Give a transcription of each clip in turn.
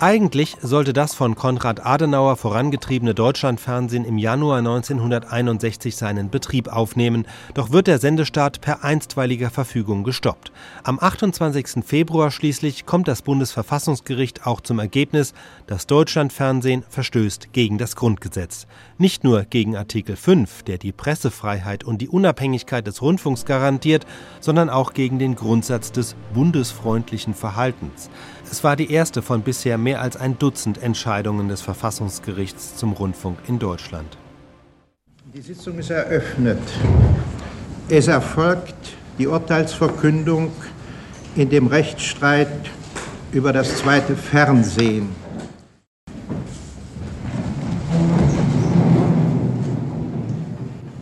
Eigentlich sollte das von Konrad Adenauer vorangetriebene Deutschlandfernsehen im Januar 1961 seinen Betrieb aufnehmen, doch wird der Sendestart per einstweiliger Verfügung gestoppt. Am 28. Februar schließlich kommt das Bundesverfassungsgericht auch zum Ergebnis, das Deutschlandfernsehen verstößt gegen das Grundgesetz. Nicht nur gegen Artikel 5, der die Pressefreiheit und die Unabhängigkeit des Rundfunks garantiert, sondern auch gegen den Grundsatz des bundesfreundlichen Verhaltens. Es war die erste von bisher mehr als ein Dutzend Entscheidungen des Verfassungsgerichts zum Rundfunk in Deutschland. Die Sitzung ist eröffnet. Es erfolgt die Urteilsverkündung in dem Rechtsstreit über das zweite Fernsehen.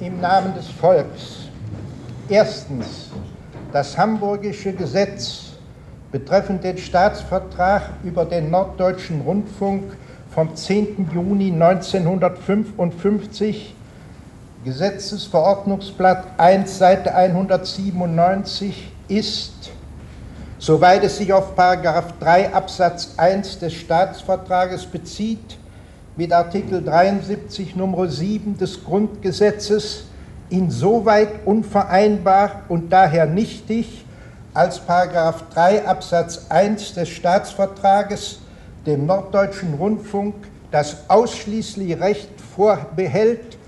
Im Namen des Volks. Erstens das hamburgische Gesetz betreffend den Staatsvertrag über den Norddeutschen Rundfunk vom 10. Juni 1955, Gesetzesverordnungsblatt 1, Seite 197, ist, soweit es sich auf 3 Absatz 1 des Staatsvertrages bezieht, mit Artikel 73 Nummer 7 des Grundgesetzes insoweit unvereinbar und daher nichtig, als Paragraph 3 Absatz 1 des Staatsvertrages dem Norddeutschen Rundfunk das ausschließliche Recht vorbehält,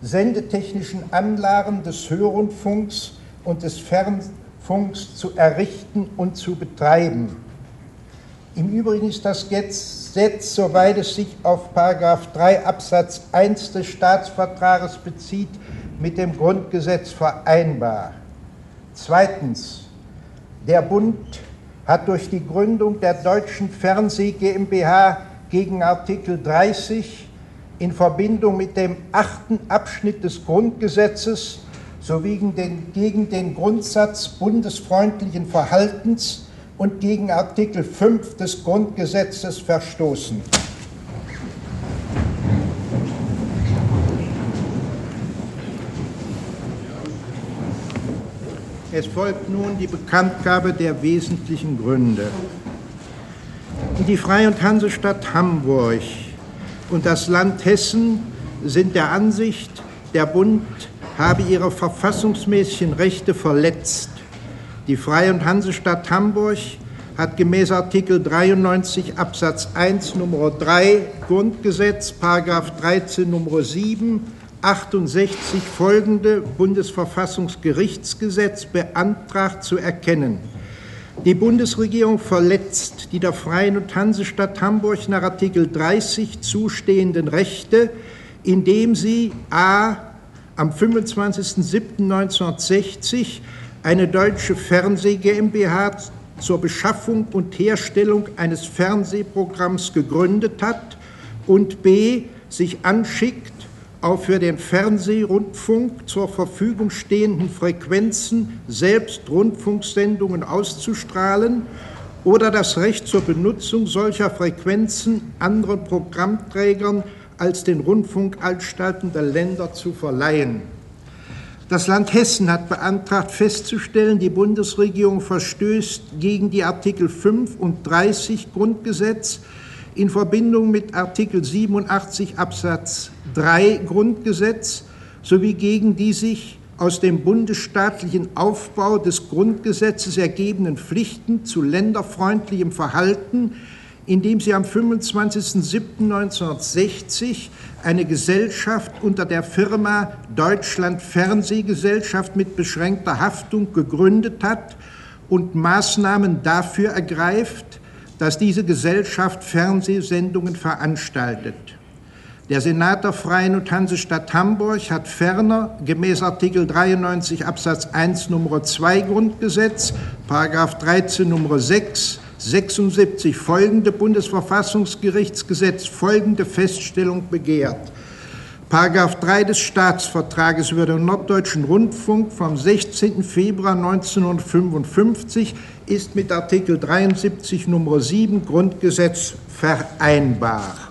sendetechnischen Anlagen des Hörrundfunks und des Fernfunks zu errichten und zu betreiben. Im Übrigen ist das Gesetz, soweit es sich auf 3 Absatz 1 des Staatsvertrages bezieht, mit dem Grundgesetz vereinbar. Zweitens. Der Bund hat durch die Gründung der Deutschen Fernseh GmbH gegen Artikel 30 in Verbindung mit dem achten Abschnitt des Grundgesetzes sowie gegen den Grundsatz bundesfreundlichen Verhaltens und gegen Artikel 5 des Grundgesetzes verstoßen. Es folgt nun die Bekanntgabe der wesentlichen Gründe. Die Freie und Hansestadt Hamburg und das Land Hessen sind der Ansicht, der Bund habe ihre verfassungsmäßigen Rechte verletzt. Die Freie und Hansestadt Hamburg hat gemäß Artikel 93 Absatz 1 Nummer 3 Grundgesetz, Paragraph 13 Nummer 7 68 folgende Bundesverfassungsgerichtsgesetz beantragt zu erkennen. Die Bundesregierung verletzt die der Freien und Hansestadt Hamburg nach Artikel 30 zustehenden Rechte, indem sie a. am 25.07.1960 eine deutsche Fernseh GmbH zur Beschaffung und Herstellung eines Fernsehprogramms gegründet hat und b. sich anschickt, auf für den Fernsehrundfunk zur Verfügung stehenden Frequenzen selbst Rundfunksendungen auszustrahlen oder das Recht zur Benutzung solcher Frequenzen anderen Programmträgern als den Rundfunkanstalten der Länder zu verleihen. Das Land Hessen hat beantragt festzustellen, die Bundesregierung verstößt gegen die Artikel 5 und 30 Grundgesetz in Verbindung mit Artikel 87 Absatz 3 Grundgesetz sowie gegen die sich aus dem bundesstaatlichen Aufbau des Grundgesetzes ergebenden Pflichten zu länderfreundlichem Verhalten, indem sie am 25.07.1960 eine Gesellschaft unter der Firma Deutschland Fernsehgesellschaft mit beschränkter Haftung gegründet hat und Maßnahmen dafür ergreift, dass diese Gesellschaft Fernsehsendungen veranstaltet. Der Senat der Freien und Hansestadt Hamburg hat ferner gemäß Artikel 93 Absatz 1 Nummer 2 Grundgesetz, Paragraph 13 Nummer 6, 76 folgende Bundesverfassungsgerichtsgesetz folgende Feststellung begehrt. Paragraph 3 des Staatsvertrages über den Norddeutschen Rundfunk vom 16. Februar 1955 ist mit Artikel 73 Nummer 7 Grundgesetz vereinbar.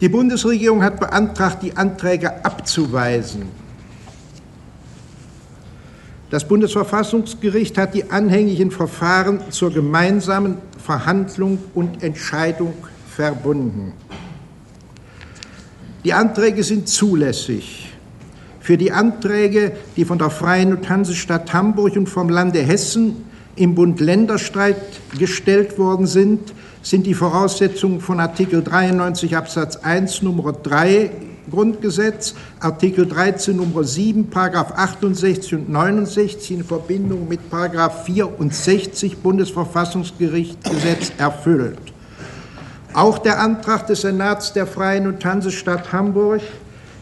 Die Bundesregierung hat beantragt, die Anträge abzuweisen. Das Bundesverfassungsgericht hat die anhängigen Verfahren zur gemeinsamen Verhandlung und Entscheidung verbunden. Die Anträge sind zulässig. Für die Anträge, die von der Freien und Hansestadt Hamburg und vom Lande Hessen im Bund-Länder-Streit gestellt worden sind, sind die Voraussetzungen von Artikel 93 Absatz 1 Nummer 3 Grundgesetz, Artikel 13 Nummer 7, Paragraph 68 und 69 in Verbindung mit Paragraph 64 Bundesverfassungsgerichtsgesetz erfüllt. Auch der Antrag des Senats der Freien und Hansestadt Hamburg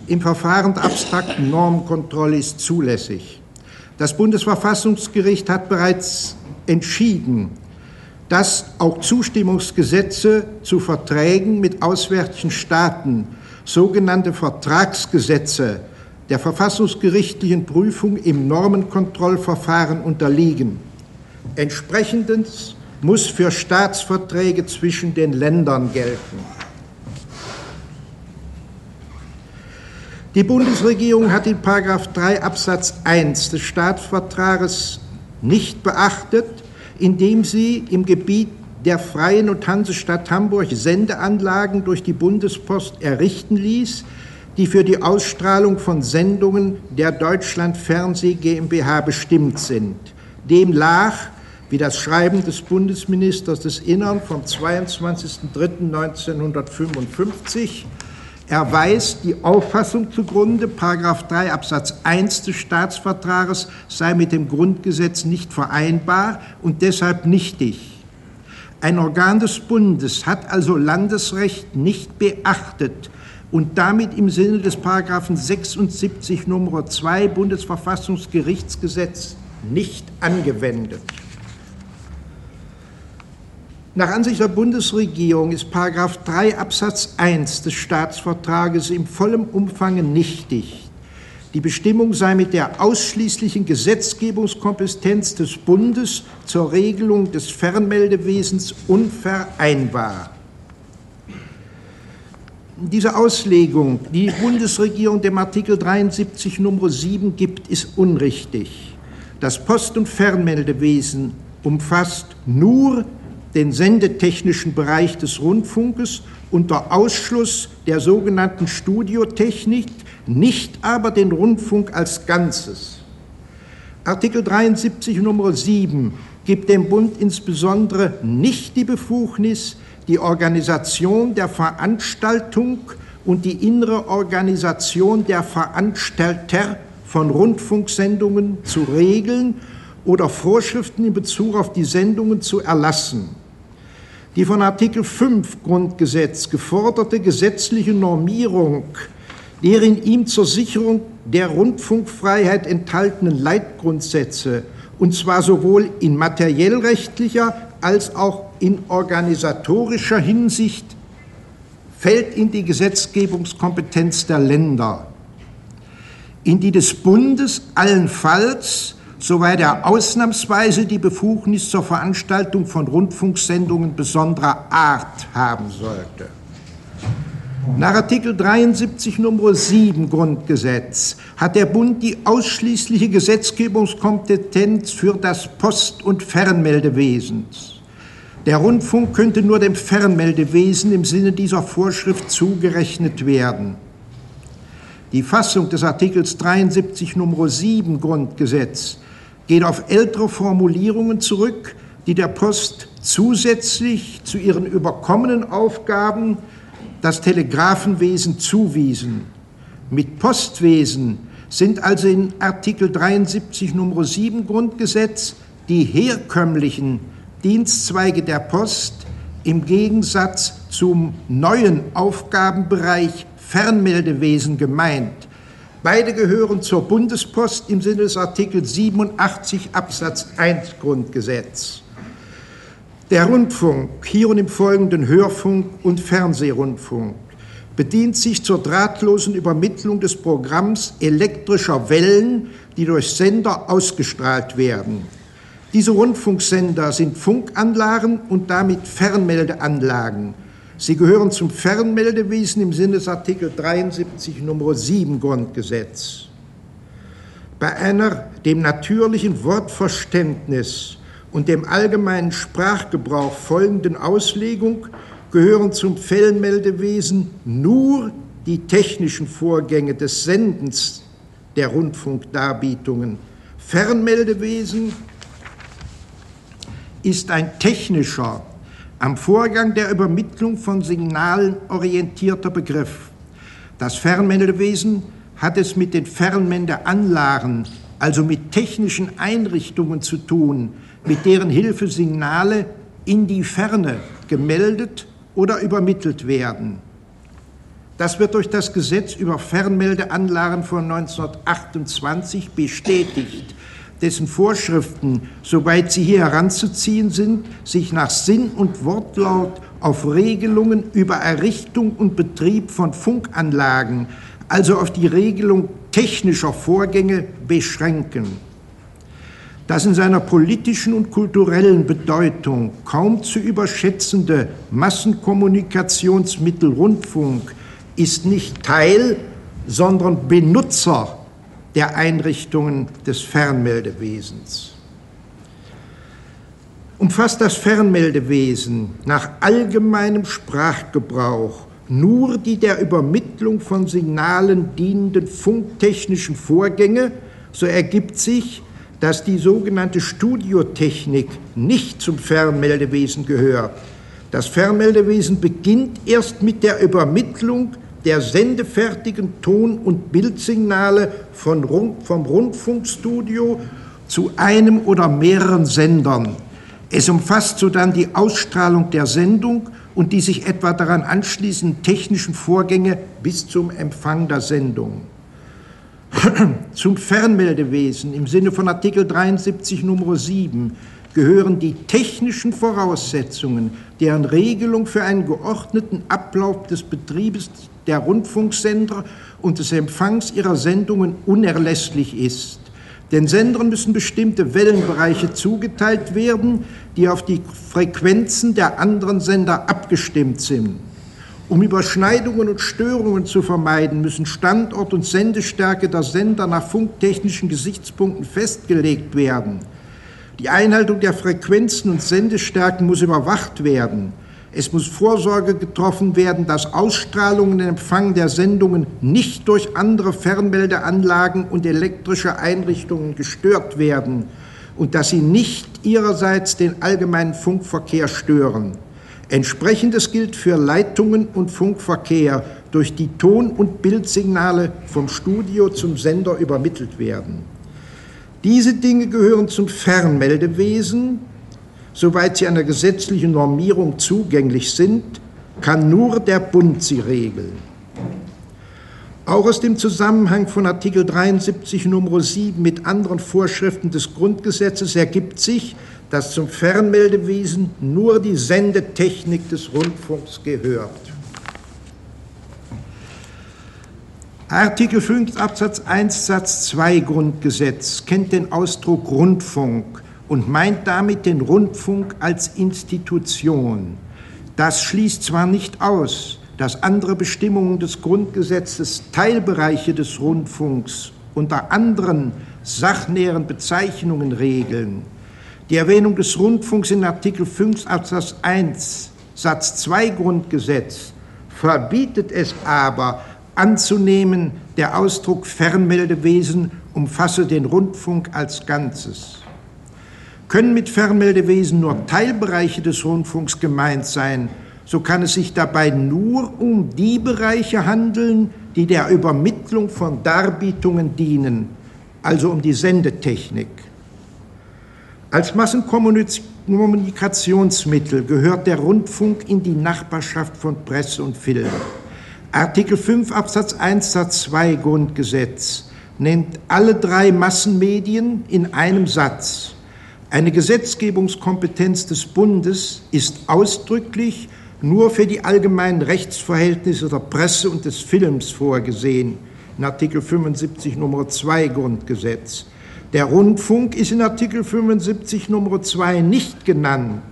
im Verfahren der abstrakten Normenkontrolle ist zulässig. Das Bundesverfassungsgericht hat bereits entschieden, dass auch Zustimmungsgesetze zu Verträgen mit auswärtigen Staaten, sogenannte Vertragsgesetze, der verfassungsgerichtlichen Prüfung im Normenkontrollverfahren unterliegen. Entsprechendes muss für Staatsverträge zwischen den Ländern gelten. Die Bundesregierung hat in 3 Absatz 1 des Staatsvertrages nicht beachtet, indem sie im Gebiet der Freien und Hansestadt Hamburg Sendeanlagen durch die Bundespost errichten ließ, die für die Ausstrahlung von Sendungen der Deutschland Fernseh GmbH bestimmt sind. Dem lag, wie das Schreiben des Bundesministers des Innern vom 22.03.1955 er weist die Auffassung zugrunde, Paragraph 3 Absatz 1 des Staatsvertrages sei mit dem Grundgesetz nicht vereinbar und deshalb nichtig. Ein Organ des Bundes hat also Landesrecht nicht beachtet und damit im Sinne des Paragraphen 76 Nummer 2 Bundesverfassungsgerichtsgesetz nicht angewendet. Nach Ansicht der Bundesregierung ist Paragraph 3 Absatz 1 des Staatsvertrages im vollen Umfang nichtig. Die Bestimmung sei mit der ausschließlichen Gesetzgebungskompetenz des Bundes zur Regelung des Fernmeldewesens unvereinbar. Diese Auslegung, die die Bundesregierung dem Artikel 73 Nummer 7 gibt, ist unrichtig. Das Post- und Fernmeldewesen umfasst nur den sendetechnischen Bereich des Rundfunkes unter Ausschluss der sogenannten Studiotechnik, nicht aber den Rundfunk als Ganzes. Artikel 73 Nummer 7 gibt dem Bund insbesondere nicht die Befugnis, die Organisation der Veranstaltung und die innere Organisation der Veranstalter von Rundfunksendungen zu regeln oder Vorschriften in Bezug auf die Sendungen zu erlassen. Die von Artikel 5 Grundgesetz geforderte gesetzliche Normierung der in ihm zur Sicherung der Rundfunkfreiheit enthaltenen Leitgrundsätze, und zwar sowohl in materiellrechtlicher als auch in organisatorischer Hinsicht, fällt in die Gesetzgebungskompetenz der Länder, in die des Bundes allenfalls soweit er ausnahmsweise die Befugnis zur Veranstaltung von Rundfunksendungen besonderer Art haben sollte. Nach Artikel 73 Nummer 7 Grundgesetz hat der Bund die ausschließliche Gesetzgebungskompetenz für das Post- und Fernmeldewesen. Der Rundfunk könnte nur dem Fernmeldewesen im Sinne dieser Vorschrift zugerechnet werden. Die Fassung des Artikels 73 Nummer 7 Grundgesetz geht auf ältere Formulierungen zurück, die der Post zusätzlich zu ihren überkommenen Aufgaben das Telegrafenwesen zuwiesen. Mit Postwesen sind also in Artikel 73 Nummer 7 Grundgesetz die herkömmlichen Dienstzweige der Post im Gegensatz zum neuen Aufgabenbereich Fernmeldewesen gemeint, Beide gehören zur Bundespost im Sinne des Artikels 87 Absatz 1 Grundgesetz. Der Rundfunk, hier und im Folgenden Hörfunk und Fernsehrundfunk, bedient sich zur drahtlosen Übermittlung des Programms elektrischer Wellen, die durch Sender ausgestrahlt werden. Diese Rundfunksender sind Funkanlagen und damit Fernmeldeanlagen Sie gehören zum Fernmeldewesen im Sinne des Artikel 73 Nummer 7 Grundgesetz. bei einer dem natürlichen Wortverständnis und dem allgemeinen Sprachgebrauch folgenden Auslegung gehören zum Fellmeldewesen nur die technischen Vorgänge des Sendens der Rundfunkdarbietungen. Fernmeldewesen ist ein technischer, am Vorgang der Übermittlung von Signalen orientierter Begriff. Das Fernmeldewesen hat es mit den Fernmeldeanlagen, also mit technischen Einrichtungen zu tun, mit deren Hilfe Signale in die Ferne gemeldet oder übermittelt werden. Das wird durch das Gesetz über Fernmeldeanlagen von 1928 bestätigt, dessen Vorschriften, soweit sie hier heranzuziehen sind, sich nach Sinn und Wortlaut auf Regelungen über Errichtung und Betrieb von Funkanlagen, also auf die Regelung technischer Vorgänge beschränken. Das in seiner politischen und kulturellen Bedeutung kaum zu überschätzende Massenkommunikationsmittel Rundfunk ist nicht Teil, sondern Benutzer der Einrichtungen des Fernmeldewesens. Umfasst das Fernmeldewesen nach allgemeinem Sprachgebrauch nur die der Übermittlung von Signalen dienenden funktechnischen Vorgänge, so ergibt sich, dass die sogenannte Studiotechnik nicht zum Fernmeldewesen gehört. Das Fernmeldewesen beginnt erst mit der Übermittlung der sendefertigen Ton- und Bildsignale von Rund, vom Rundfunkstudio zu einem oder mehreren Sendern. Es umfasst sodann die Ausstrahlung der Sendung und die sich etwa daran anschließenden technischen Vorgänge bis zum Empfang der Sendung. Zum Fernmeldewesen im Sinne von Artikel 73 Nummer 7 gehören die technischen Voraussetzungen, deren Regelung für einen geordneten Ablauf des Betriebes der Rundfunksender und des Empfangs ihrer Sendungen unerlässlich ist. Den Sendern müssen bestimmte Wellenbereiche zugeteilt werden, die auf die Frequenzen der anderen Sender abgestimmt sind. Um Überschneidungen und Störungen zu vermeiden, müssen Standort und Sendestärke der Sender nach funktechnischen Gesichtspunkten festgelegt werden. Die Einhaltung der Frequenzen und Sendestärken muss überwacht werden. Es muss Vorsorge getroffen werden, dass Ausstrahlung und Empfang der Sendungen nicht durch andere Fernmeldeanlagen und elektrische Einrichtungen gestört werden und dass sie nicht ihrerseits den allgemeinen Funkverkehr stören. Entsprechendes gilt für Leitungen und Funkverkehr, durch die Ton- und Bildsignale vom Studio zum Sender übermittelt werden. Diese Dinge gehören zum Fernmeldewesen, soweit sie einer gesetzlichen Normierung zugänglich sind, kann nur der Bund sie regeln. Auch aus dem Zusammenhang von Artikel 73 Nr. 7 mit anderen Vorschriften des Grundgesetzes ergibt sich, dass zum Fernmeldewesen nur die Sendetechnik des Rundfunks gehört. Artikel 5 Absatz 1 Satz 2 Grundgesetz kennt den Ausdruck Rundfunk und meint damit den Rundfunk als Institution. Das schließt zwar nicht aus, dass andere Bestimmungen des Grundgesetzes Teilbereiche des Rundfunks unter anderen sachnäheren Bezeichnungen regeln. Die Erwähnung des Rundfunks in Artikel 5 Absatz 1 Satz 2 Grundgesetz verbietet es aber anzunehmen, der Ausdruck Fernmeldewesen umfasse den Rundfunk als Ganzes können mit Fernmeldewesen nur Teilbereiche des Rundfunks gemeint sein, so kann es sich dabei nur um die Bereiche handeln, die der Übermittlung von Darbietungen dienen, also um die Sendetechnik. Als Massenkommunikationsmittel gehört der Rundfunk in die Nachbarschaft von Presse und Film. Artikel 5 Absatz 1 Satz 2 Grundgesetz nennt alle drei Massenmedien in einem Satz. Eine Gesetzgebungskompetenz des Bundes ist ausdrücklich nur für die allgemeinen Rechtsverhältnisse der Presse und des Films vorgesehen, in Artikel 75 Nummer 2 Grundgesetz. Der Rundfunk ist in Artikel 75 Nummer 2 nicht genannt.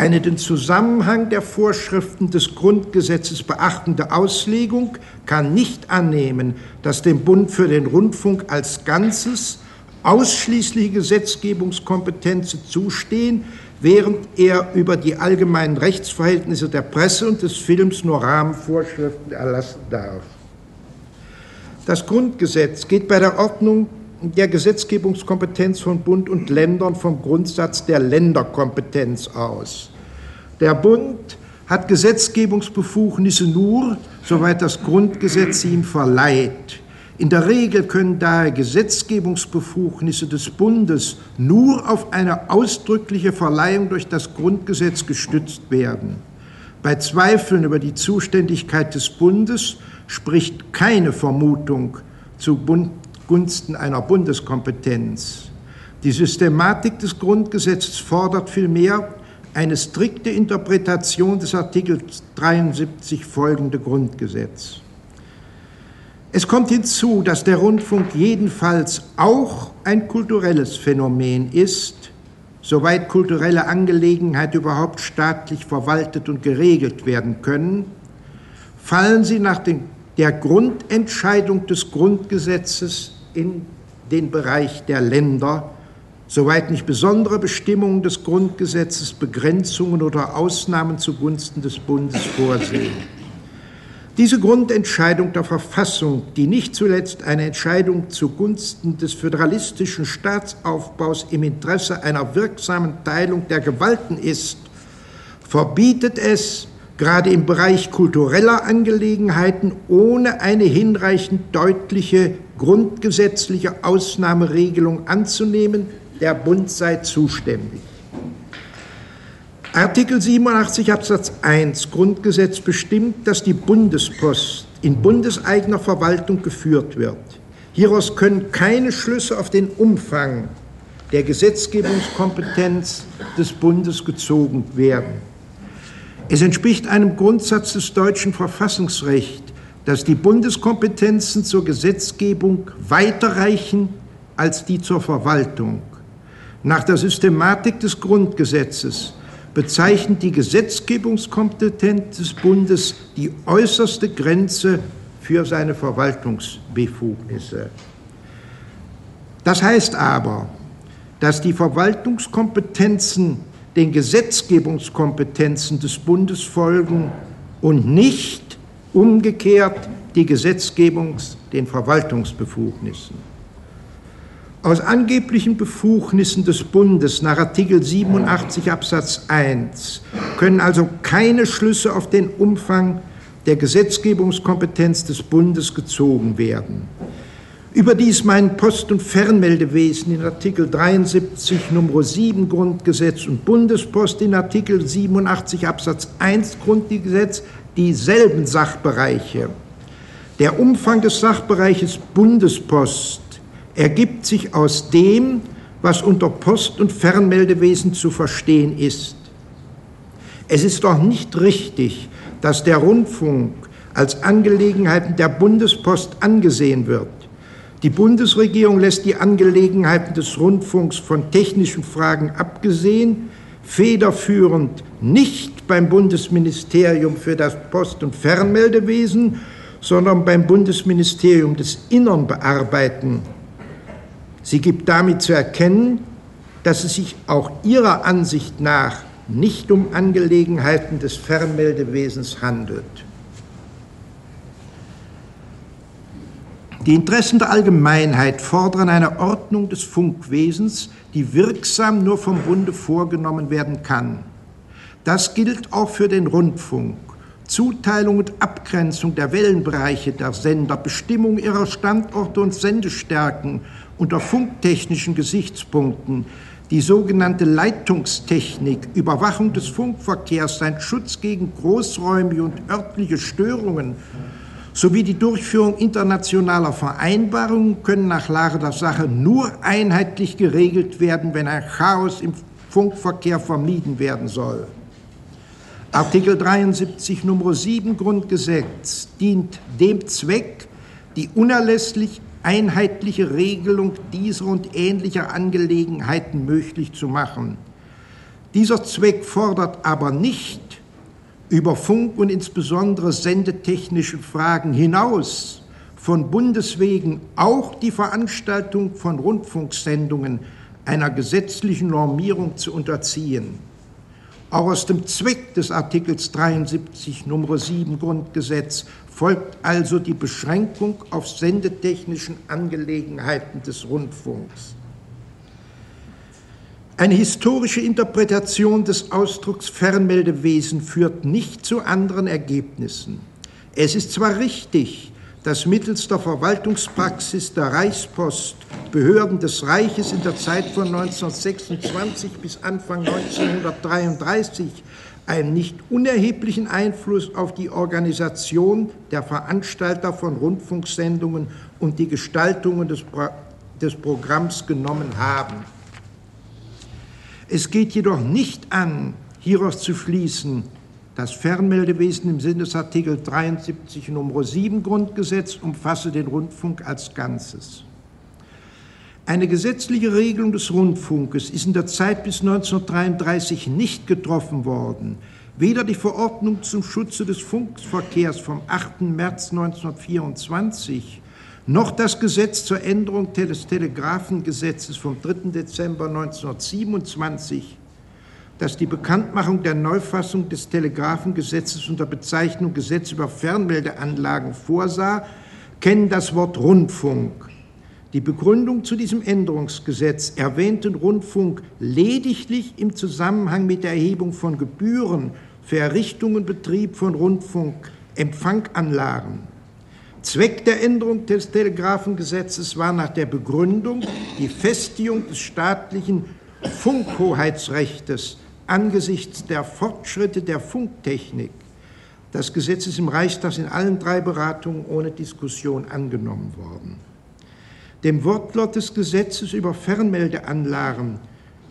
eine den Zusammenhang der Vorschriften des Grundgesetzes beachtende Auslegung kann nicht annehmen, dass dem Bund für den Rundfunk als Ganzes ausschließliche Gesetzgebungskompetenzen zustehen, während er über die allgemeinen Rechtsverhältnisse der Presse und des Films nur Rahmenvorschriften erlassen darf. Das Grundgesetz geht bei der Ordnung der Gesetzgebungskompetenz von Bund und Ländern vom Grundsatz der Länderkompetenz aus. Der Bund hat Gesetzgebungsbefugnisse nur, soweit das Grundgesetz sie ihm verleiht. In der Regel können daher Gesetzgebungsbefugnisse des Bundes nur auf eine ausdrückliche Verleihung durch das Grundgesetz gestützt werden. Bei Zweifeln über die Zuständigkeit des Bundes spricht keine Vermutung zu Bund Gunsten einer Bundeskompetenz. Die Systematik des Grundgesetzes fordert vielmehr eine strikte Interpretation des Artikels 73 folgende Grundgesetz. Es kommt hinzu, dass der Rundfunk jedenfalls auch ein kulturelles Phänomen ist, soweit kulturelle Angelegenheiten überhaupt staatlich verwaltet und geregelt werden können, fallen sie nach den, der Grundentscheidung des Grundgesetzes in den Bereich der Länder, soweit nicht besondere Bestimmungen des Grundgesetzes Begrenzungen oder Ausnahmen zugunsten des Bundes vorsehen. Diese Grundentscheidung der Verfassung, die nicht zuletzt eine Entscheidung zugunsten des föderalistischen Staatsaufbaus im Interesse einer wirksamen Teilung der Gewalten ist, verbietet es, gerade im Bereich kultureller Angelegenheiten ohne eine hinreichend deutliche grundgesetzliche Ausnahmeregelung anzunehmen, der Bund sei zuständig. Artikel 87 Absatz 1 Grundgesetz bestimmt, dass die Bundespost in bundeseigener Verwaltung geführt wird. Hieraus können keine Schlüsse auf den Umfang der Gesetzgebungskompetenz des Bundes gezogen werden. Es entspricht einem Grundsatz des deutschen Verfassungsrechts, dass die Bundeskompetenzen zur Gesetzgebung weiterreichen als die zur Verwaltung. Nach der Systematik des Grundgesetzes bezeichnet die Gesetzgebungskompetenz des Bundes die äußerste Grenze für seine Verwaltungsbefugnisse. Das heißt aber, dass die Verwaltungskompetenzen den Gesetzgebungskompetenzen des Bundes folgen und nicht umgekehrt die Gesetzgebungs-, den Verwaltungsbefugnissen. Aus angeblichen Befugnissen des Bundes nach Artikel 87 Absatz 1 können also keine Schlüsse auf den Umfang der Gesetzgebungskompetenz des Bundes gezogen werden. Überdies meinen Post- und Fernmeldewesen in Artikel 73 Nr. 7 Grundgesetz und Bundespost in Artikel 87 Absatz 1 Grundgesetz dieselben Sachbereiche. Der Umfang des Sachbereiches Bundespost ergibt sich aus dem, was unter Post- und Fernmeldewesen zu verstehen ist. Es ist doch nicht richtig, dass der Rundfunk als Angelegenheiten der Bundespost angesehen wird. Die Bundesregierung lässt die Angelegenheiten des Rundfunks von technischen Fragen abgesehen, federführend nicht beim Bundesministerium für das Post- und Fernmeldewesen, sondern beim Bundesministerium des Innern bearbeiten. Sie gibt damit zu erkennen, dass es sich auch ihrer Ansicht nach nicht um Angelegenheiten des Fernmeldewesens handelt. Die Interessen der Allgemeinheit fordern eine Ordnung des Funkwesens, die wirksam nur vom Bunde vorgenommen werden kann. Das gilt auch für den Rundfunk. Zuteilung und Abgrenzung der Wellenbereiche der Sender, Bestimmung ihrer Standorte und Sendestärken unter funktechnischen Gesichtspunkten, die sogenannte Leitungstechnik, Überwachung des Funkverkehrs, sein Schutz gegen großräumige und örtliche Störungen sowie die Durchführung internationaler Vereinbarungen können nach Lage der Sache nur einheitlich geregelt werden, wenn ein Chaos im Funkverkehr vermieden werden soll. Artikel 73 Nummer 7 Grundgesetz dient dem Zweck, die unerlässlich einheitliche Regelung dieser und ähnlicher Angelegenheiten möglich zu machen. Dieser Zweck fordert aber nicht über Funk und insbesondere sendetechnische Fragen hinaus von Bundeswegen auch die Veranstaltung von Rundfunksendungen einer gesetzlichen Normierung zu unterziehen. Auch aus dem Zweck des Artikels 73 Nummer 7 Grundgesetz folgt also die Beschränkung auf sendetechnischen Angelegenheiten des Rundfunks. Eine historische Interpretation des Ausdrucks Fernmeldewesen führt nicht zu anderen Ergebnissen. Es ist zwar richtig, dass mittels der Verwaltungspraxis der Reichspost Behörden des Reiches in der Zeit von 1926 bis Anfang 1933 einen nicht unerheblichen Einfluss auf die Organisation der Veranstalter von Rundfunksendungen und die Gestaltungen des, Pro des Programms genommen haben. Es geht jedoch nicht an, hieraus zu schließen, das Fernmeldewesen im Sinne des Artikel 73 Nr. 7 Grundgesetz umfasse den Rundfunk als Ganzes. Eine gesetzliche Regelung des Rundfunkes ist in der Zeit bis 1933 nicht getroffen worden. Weder die Verordnung zum Schutze des Funkverkehrs vom 8. März 1924 noch das Gesetz zur Änderung des Telegrafengesetzes vom 3. Dezember 1927 dass die Bekanntmachung der Neufassung des Telegrafengesetzes unter Bezeichnung Gesetz über Fernmeldeanlagen vorsah, kennen das Wort Rundfunk. Die Begründung zu diesem Änderungsgesetz erwähnt den Rundfunk lediglich im Zusammenhang mit der Erhebung von Gebühren für Errichtung und Betrieb von Rundfunkempfanganlagen. Zweck der Änderung des Telegrafengesetzes war nach der Begründung die Festigung des staatlichen Funkhoheitsrechtes angesichts der Fortschritte der Funktechnik. Das Gesetz ist im Reichstag in allen drei Beratungen ohne Diskussion angenommen worden. Dem Wortlaut des Gesetzes über Fernmeldeanlagen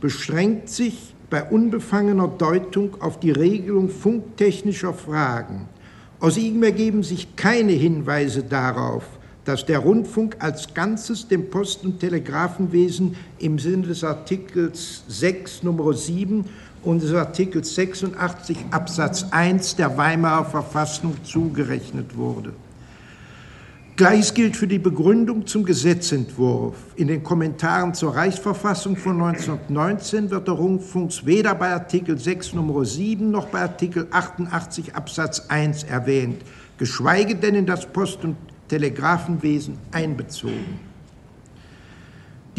beschränkt sich bei unbefangener Deutung auf die Regelung funktechnischer Fragen. Aus ihm ergeben sich keine Hinweise darauf, dass der Rundfunk als Ganzes dem Post- und Telegrafenwesen im Sinne des Artikels 6 Nummer 7 und des Artikels 86 Absatz 1 der Weimarer Verfassung zugerechnet wurde. Gleiches gilt für die Begründung zum Gesetzentwurf. In den Kommentaren zur Reichsverfassung von 1919 wird der Rundfunk weder bei Artikel 6 Nummer 7 noch bei Artikel 88 Absatz 1 erwähnt, geschweige denn in das Post- und Telegrafenwesen einbezogen.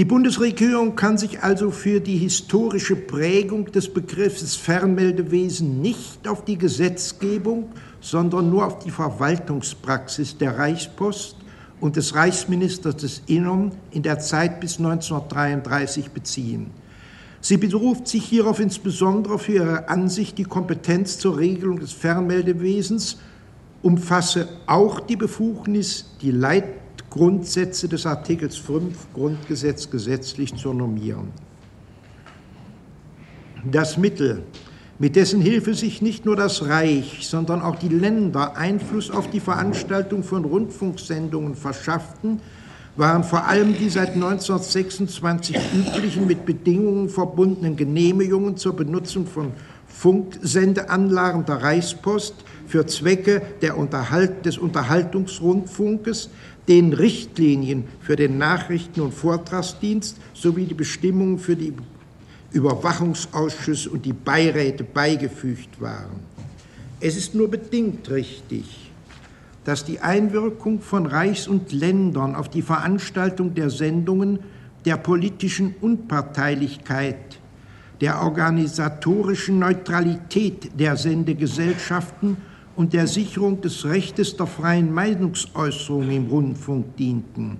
Die Bundesregierung kann sich also für die historische Prägung des Begriffes Fernmeldewesen nicht auf die Gesetzgebung, sondern nur auf die Verwaltungspraxis der Reichspost und des Reichsministers des Innern in der Zeit bis 1933 beziehen. Sie beruft sich hierauf insbesondere für ihre Ansicht, die Kompetenz zur Regelung des Fernmeldewesens umfasse auch die Befugnis, die Leit Grundsätze des Artikels 5 Grundgesetz gesetzlich zu normieren. Das Mittel, mit dessen Hilfe sich nicht nur das Reich, sondern auch die Länder Einfluss auf die Veranstaltung von Rundfunksendungen verschafften, waren vor allem die seit 1926 üblichen mit Bedingungen verbundenen Genehmigungen zur Benutzung von Funksendeanlagen der Reichspost für Zwecke Unterhalt, des Unterhaltungsrundfunkes, den Richtlinien für den Nachrichten- und Vortragsdienst sowie die Bestimmungen für die Überwachungsausschüsse und die Beiräte beigefügt waren. Es ist nur bedingt richtig, dass die Einwirkung von Reichs- und Ländern auf die Veranstaltung der Sendungen der politischen Unparteilichkeit, der organisatorischen Neutralität der Sendegesellschaften und der Sicherung des Rechtes der freien Meinungsäußerung im Rundfunk dienten.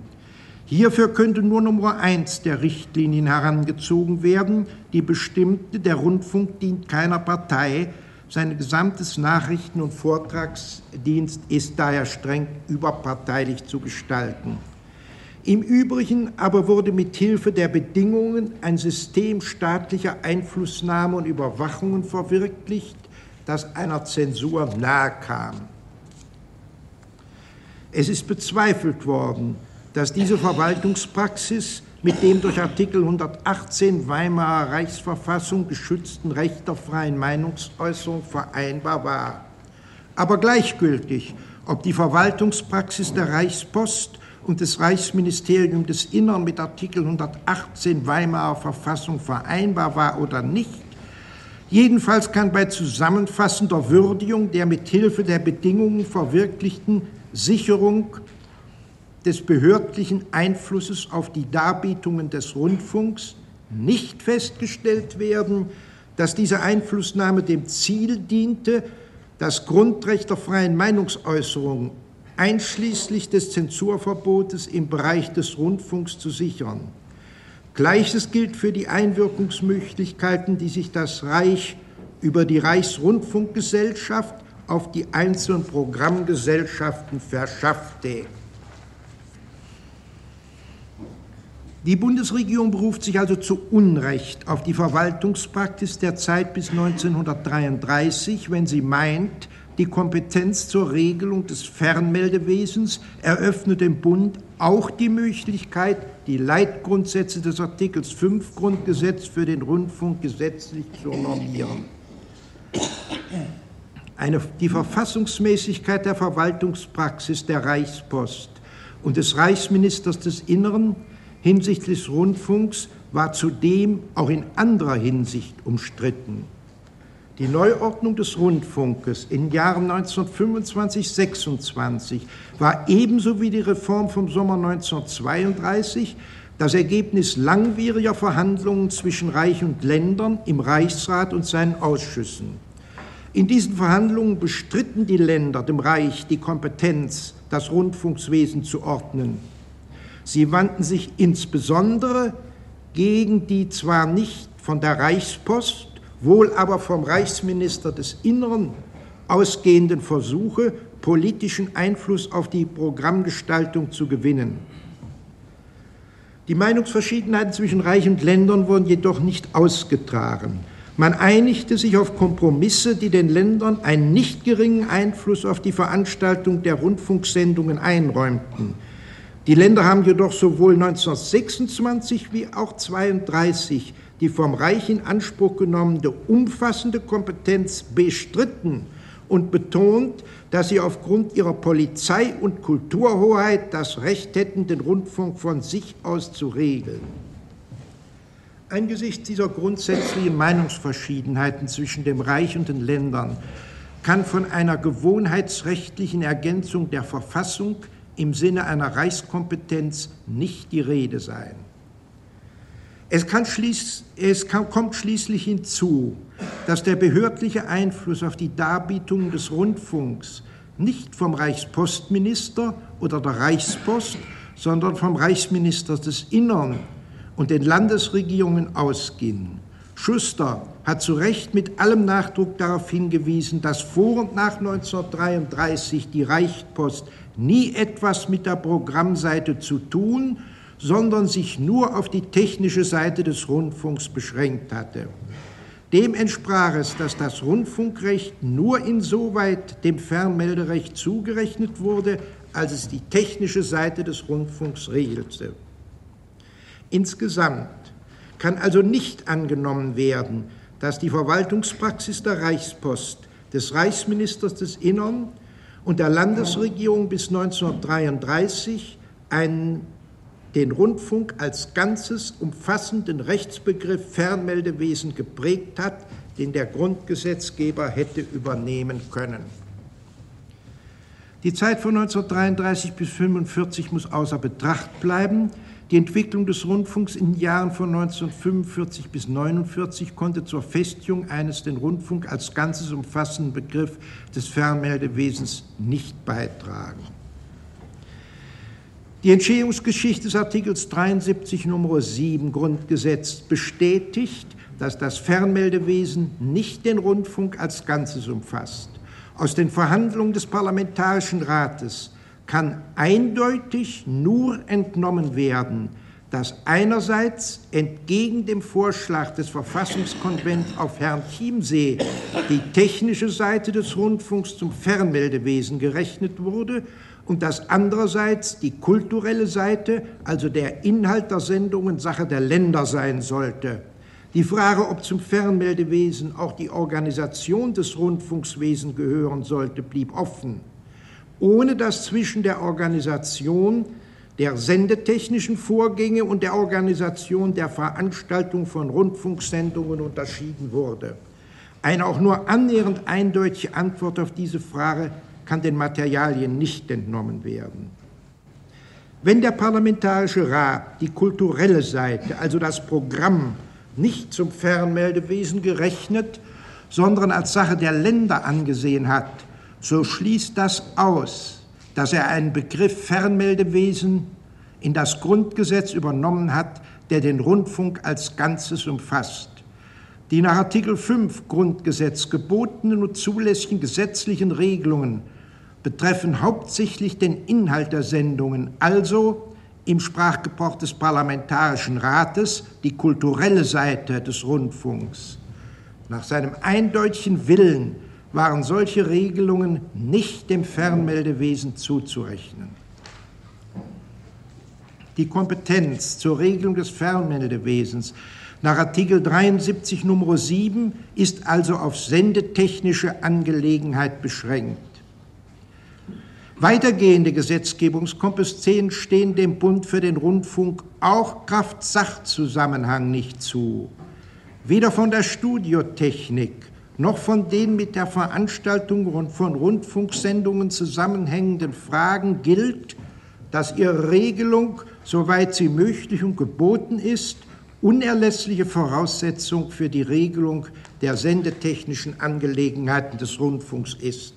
Hierfür könnte nur Nummer eins der Richtlinien herangezogen werden, die bestimmte, der Rundfunk dient keiner Partei, sein gesamtes Nachrichten- und Vortragsdienst ist daher streng überparteilich zu gestalten. Im Übrigen aber wurde mit Hilfe der Bedingungen ein System staatlicher Einflussnahme und Überwachungen verwirklicht, das einer Zensur nahe kam. Es ist bezweifelt worden, dass diese Verwaltungspraxis mit dem durch Artikel 118 Weimarer Reichsverfassung geschützten Recht der freien Meinungsäußerung vereinbar war. Aber gleichgültig, ob die Verwaltungspraxis der Reichspost und des Reichsministeriums des Innern mit Artikel 118 Weimarer Verfassung vereinbar war oder nicht, jedenfalls kann bei zusammenfassender Würdigung der mit Hilfe der Bedingungen verwirklichten Sicherung des behördlichen Einflusses auf die Darbietungen des Rundfunks nicht festgestellt werden, dass diese Einflussnahme dem Ziel diente, das Grundrecht der freien Meinungsäußerung einschließlich des Zensurverbotes im Bereich des Rundfunks zu sichern. Gleiches gilt für die Einwirkungsmöglichkeiten, die sich das Reich über die Reichsrundfunkgesellschaft auf die einzelnen Programmgesellschaften verschaffte. Die Bundesregierung beruft sich also zu Unrecht auf die Verwaltungspraxis der Zeit bis 1933, wenn sie meint, die Kompetenz zur Regelung des Fernmeldewesens eröffnet dem Bund auch die Möglichkeit, die Leitgrundsätze des Artikels 5 Grundgesetz für den Rundfunk gesetzlich zu normieren. Eine, die Verfassungsmäßigkeit der Verwaltungspraxis der Reichspost und des Reichsministers des Inneren hinsichtlich des Rundfunks war zudem auch in anderer Hinsicht umstritten. Die Neuordnung des Rundfunkes in Jahren 1925-26 war ebenso wie die Reform vom Sommer 1932 das Ergebnis langwieriger Verhandlungen zwischen Reich und Ländern im Reichsrat und seinen Ausschüssen. In diesen Verhandlungen bestritten die Länder dem Reich die Kompetenz, das Rundfunkswesen zu ordnen. Sie wandten sich insbesondere gegen die zwar nicht von der Reichspost, wohl aber vom Reichsminister des Innern ausgehenden Versuche, politischen Einfluss auf die Programmgestaltung zu gewinnen. Die Meinungsverschiedenheiten zwischen Reich und Ländern wurden jedoch nicht ausgetragen. Man einigte sich auf Kompromisse, die den Ländern einen nicht geringen Einfluss auf die Veranstaltung der Rundfunksendungen einräumten. Die Länder haben jedoch sowohl 1926 wie auch 1932 die vom Reich in Anspruch genommene umfassende Kompetenz bestritten und betont, dass sie aufgrund ihrer Polizei- und Kulturhoheit das Recht hätten, den Rundfunk von sich aus zu regeln. Angesichts dieser grundsätzlichen Meinungsverschiedenheiten zwischen dem Reich und den Ländern kann von einer gewohnheitsrechtlichen Ergänzung der Verfassung im Sinne einer Reichskompetenz nicht die Rede sein. Es, schließ, es kann, kommt schließlich hinzu, dass der behördliche Einfluss auf die Darbietung des Rundfunks nicht vom Reichspostminister oder der Reichspost, sondern vom Reichsminister des Innern und den Landesregierungen ausging. Schuster hat zu Recht mit allem Nachdruck darauf hingewiesen, dass vor und nach 1933 die Reichspost nie etwas mit der Programmseite zu tun, sondern sich nur auf die technische Seite des Rundfunks beschränkt hatte. Dem entsprach es, dass das Rundfunkrecht nur insoweit dem Fernmelderecht zugerechnet wurde, als es die technische Seite des Rundfunks regelte. Insgesamt kann also nicht angenommen werden, dass die Verwaltungspraxis der Reichspost, des Reichsministers des Innern und der Landesregierung bis 1933 einen den Rundfunk als ganzes umfassenden Rechtsbegriff Fernmeldewesen geprägt hat, den der Grundgesetzgeber hätte übernehmen können. Die Zeit von 1933 bis 1945 muss außer Betracht bleiben. Die Entwicklung des Rundfunks in den Jahren von 1945 bis 1949 konnte zur Festigung eines den Rundfunk als ganzes umfassenden Begriff des Fernmeldewesens nicht beitragen. Die Entstehungsgeschichte des Artikels 73 Nummer 7 Grundgesetz bestätigt, dass das Fernmeldewesen nicht den Rundfunk als Ganzes umfasst. Aus den Verhandlungen des Parlamentarischen Rates kann eindeutig nur entnommen werden, dass einerseits entgegen dem Vorschlag des Verfassungskonvents auf Herrn Chiemsee die technische Seite des Rundfunks zum Fernmeldewesen gerechnet wurde und dass andererseits die kulturelle Seite, also der Inhalt der Sendungen, Sache der Länder sein sollte. Die Frage, ob zum Fernmeldewesen auch die Organisation des Rundfunkswesens gehören sollte, blieb offen, ohne dass zwischen der Organisation der sendetechnischen Vorgänge und der Organisation der Veranstaltung von Rundfunksendungen unterschieden wurde. Eine auch nur annähernd eindeutige Antwort auf diese Frage kann den Materialien nicht entnommen werden. Wenn der Parlamentarische Rat die kulturelle Seite, also das Programm nicht zum Fernmeldewesen gerechnet, sondern als Sache der Länder angesehen hat, so schließt das aus, dass er einen Begriff Fernmeldewesen in das Grundgesetz übernommen hat, der den Rundfunk als Ganzes umfasst. Die nach Artikel 5 Grundgesetz gebotenen und zulässigen gesetzlichen Regelungen betreffen hauptsächlich den Inhalt der Sendungen, also im Sprachgebrauch des Parlamentarischen Rates die kulturelle Seite des Rundfunks. Nach seinem eindeutigen Willen waren solche Regelungen nicht dem Fernmeldewesen zuzurechnen. Die Kompetenz zur Regelung des Fernmeldewesens nach Artikel 73 Nr. 7 ist also auf sendetechnische Angelegenheit beschränkt. Weitergehende Gesetzgebungskompetenzen stehen dem Bund für den Rundfunk auch Kraft Sachzusammenhang nicht zu. Weder von der Studiotechnik noch von den mit der Veranstaltung von Rundfunksendungen zusammenhängenden Fragen gilt, dass ihre Regelung, soweit sie möglich und geboten ist, unerlässliche Voraussetzung für die Regelung der sendetechnischen Angelegenheiten des Rundfunks ist.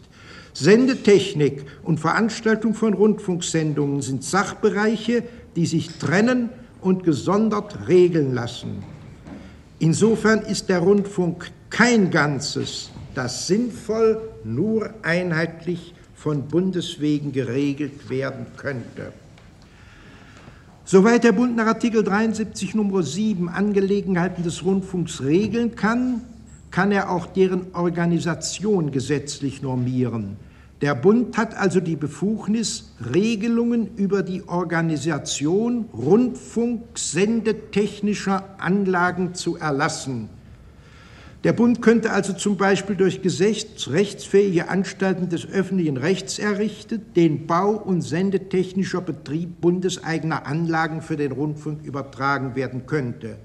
Sendetechnik und Veranstaltung von Rundfunksendungen sind Sachbereiche, die sich trennen und gesondert regeln lassen. Insofern ist der Rundfunk kein Ganzes, das sinnvoll nur einheitlich von Bundeswegen geregelt werden könnte. Soweit der Bund nach Artikel 73 Nr. 7 Angelegenheiten des Rundfunks regeln kann, kann er auch deren Organisation gesetzlich normieren. Der Bund hat also die Befugnis, Regelungen über die Organisation rundfunksendetechnischer Anlagen zu erlassen. Der Bund könnte also zum Beispiel durch rechtsfähige Anstalten des öffentlichen Rechts errichtet, den Bau- und sendetechnischer Betrieb bundeseigener Anlagen für den Rundfunk übertragen werden könnte.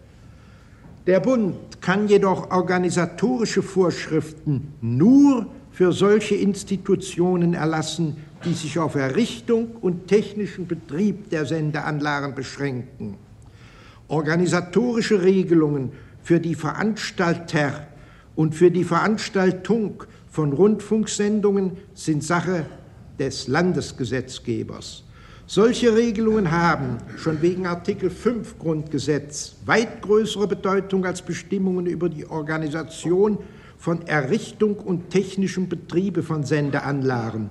Der Bund kann jedoch organisatorische Vorschriften nur für solche Institutionen erlassen, die sich auf Errichtung und technischen Betrieb der Sendeanlagen beschränken. Organisatorische Regelungen für die Veranstalter und für die Veranstaltung von Rundfunksendungen sind Sache des Landesgesetzgebers. Solche Regelungen haben schon wegen Artikel 5 Grundgesetz weit größere Bedeutung als Bestimmungen über die Organisation von Errichtung und technischem Betriebe von Sendeanlagen.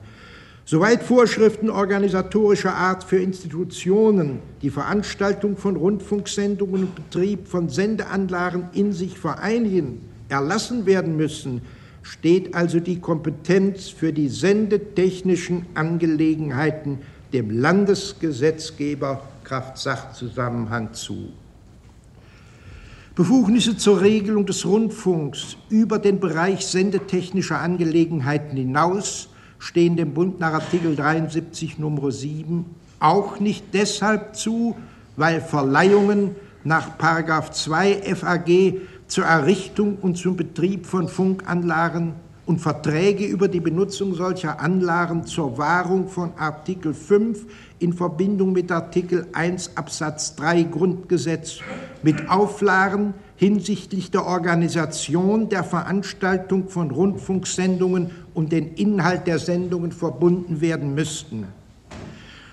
Soweit Vorschriften organisatorischer Art für Institutionen die Veranstaltung von Rundfunksendungen und Betrieb von Sendeanlagen in sich vereinigen, erlassen werden müssen, steht also die Kompetenz für die sendetechnischen Angelegenheiten dem Landesgesetzgeber Kraft Sachzusammenhang zu. Befugnisse zur Regelung des Rundfunks über den Bereich sendetechnischer Angelegenheiten hinaus stehen dem Bund nach Artikel 73 Nr. 7 auch nicht deshalb zu, weil Verleihungen nach 2 FAG zur Errichtung und zum Betrieb von Funkanlagen und Verträge über die Benutzung solcher Anlagen zur Wahrung von Artikel 5 in Verbindung mit Artikel 1 Absatz 3 Grundgesetz mit Auflagen hinsichtlich der Organisation der Veranstaltung von Rundfunksendungen und den Inhalt der Sendungen verbunden werden müssten.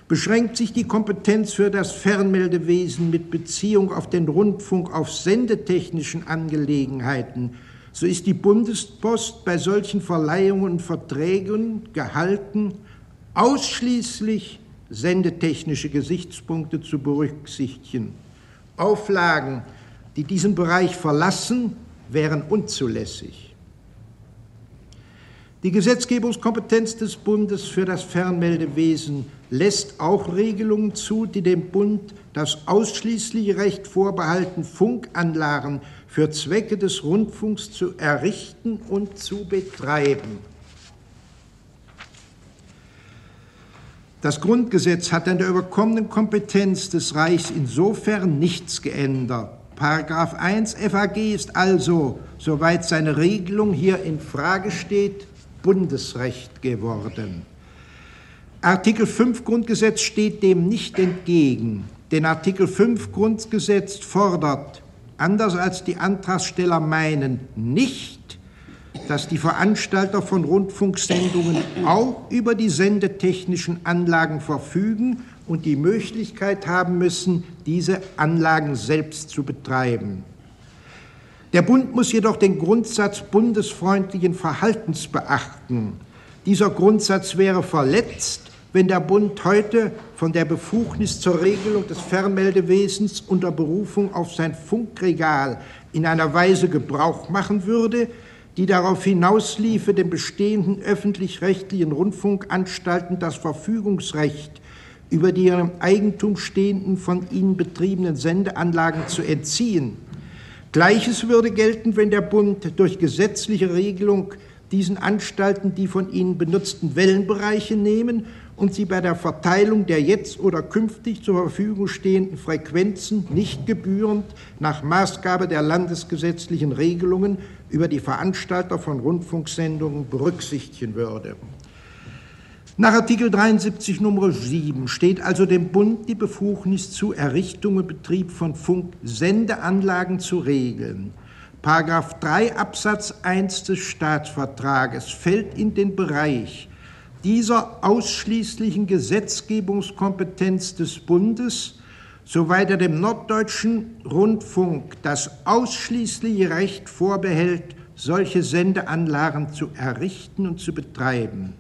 Beschränkt sich die Kompetenz für das Fernmeldewesen mit Beziehung auf den Rundfunk auf sendetechnischen Angelegenheiten, so ist die Bundespost bei solchen Verleihungen und Verträgen gehalten, ausschließlich sendetechnische Gesichtspunkte zu berücksichtigen. Auflagen, die diesen Bereich verlassen, wären unzulässig. Die Gesetzgebungskompetenz des Bundes für das Fernmeldewesen lässt auch Regelungen zu, die dem Bund das ausschließliche Recht vorbehalten, Funkanlagen für Zwecke des Rundfunks zu errichten und zu betreiben. Das Grundgesetz hat an der überkommenen Kompetenz des Reichs insofern nichts geändert. Paragraph 1 FAG ist also, soweit seine Regelung hier in Frage steht, Bundesrecht geworden. Artikel 5 Grundgesetz steht dem nicht entgegen, denn Artikel 5 Grundgesetz fordert, anders als die Antragsteller meinen, nicht, dass die Veranstalter von Rundfunksendungen auch über die sendetechnischen Anlagen verfügen und die Möglichkeit haben müssen, diese Anlagen selbst zu betreiben. Der Bund muss jedoch den Grundsatz bundesfreundlichen Verhaltens beachten. Dieser Grundsatz wäre verletzt, wenn der Bund heute von der Befugnis zur Regelung des Fernmeldewesens unter Berufung auf sein Funkregal in einer Weise Gebrauch machen würde, die darauf hinausliefe, den bestehenden öffentlich-rechtlichen Rundfunkanstalten das Verfügungsrecht über die ihrem Eigentum stehenden, von ihnen betriebenen Sendeanlagen zu entziehen. Gleiches würde gelten, wenn der Bund durch gesetzliche Regelung diesen Anstalten die von ihnen benutzten Wellenbereiche nehmen und sie bei der Verteilung der jetzt oder künftig zur Verfügung stehenden Frequenzen nicht gebührend nach Maßgabe der landesgesetzlichen Regelungen über die Veranstalter von Rundfunksendungen berücksichtigen würde. Nach Artikel 73 Nummer 7 steht also dem Bund die Befugnis zu, Errichtung und Betrieb von Funksendeanlagen zu regeln. Paragraph 3 Absatz 1 des Staatsvertrages fällt in den Bereich dieser ausschließlichen Gesetzgebungskompetenz des Bundes, soweit er dem norddeutschen Rundfunk das ausschließliche Recht vorbehält, solche Sendeanlagen zu errichten und zu betreiben.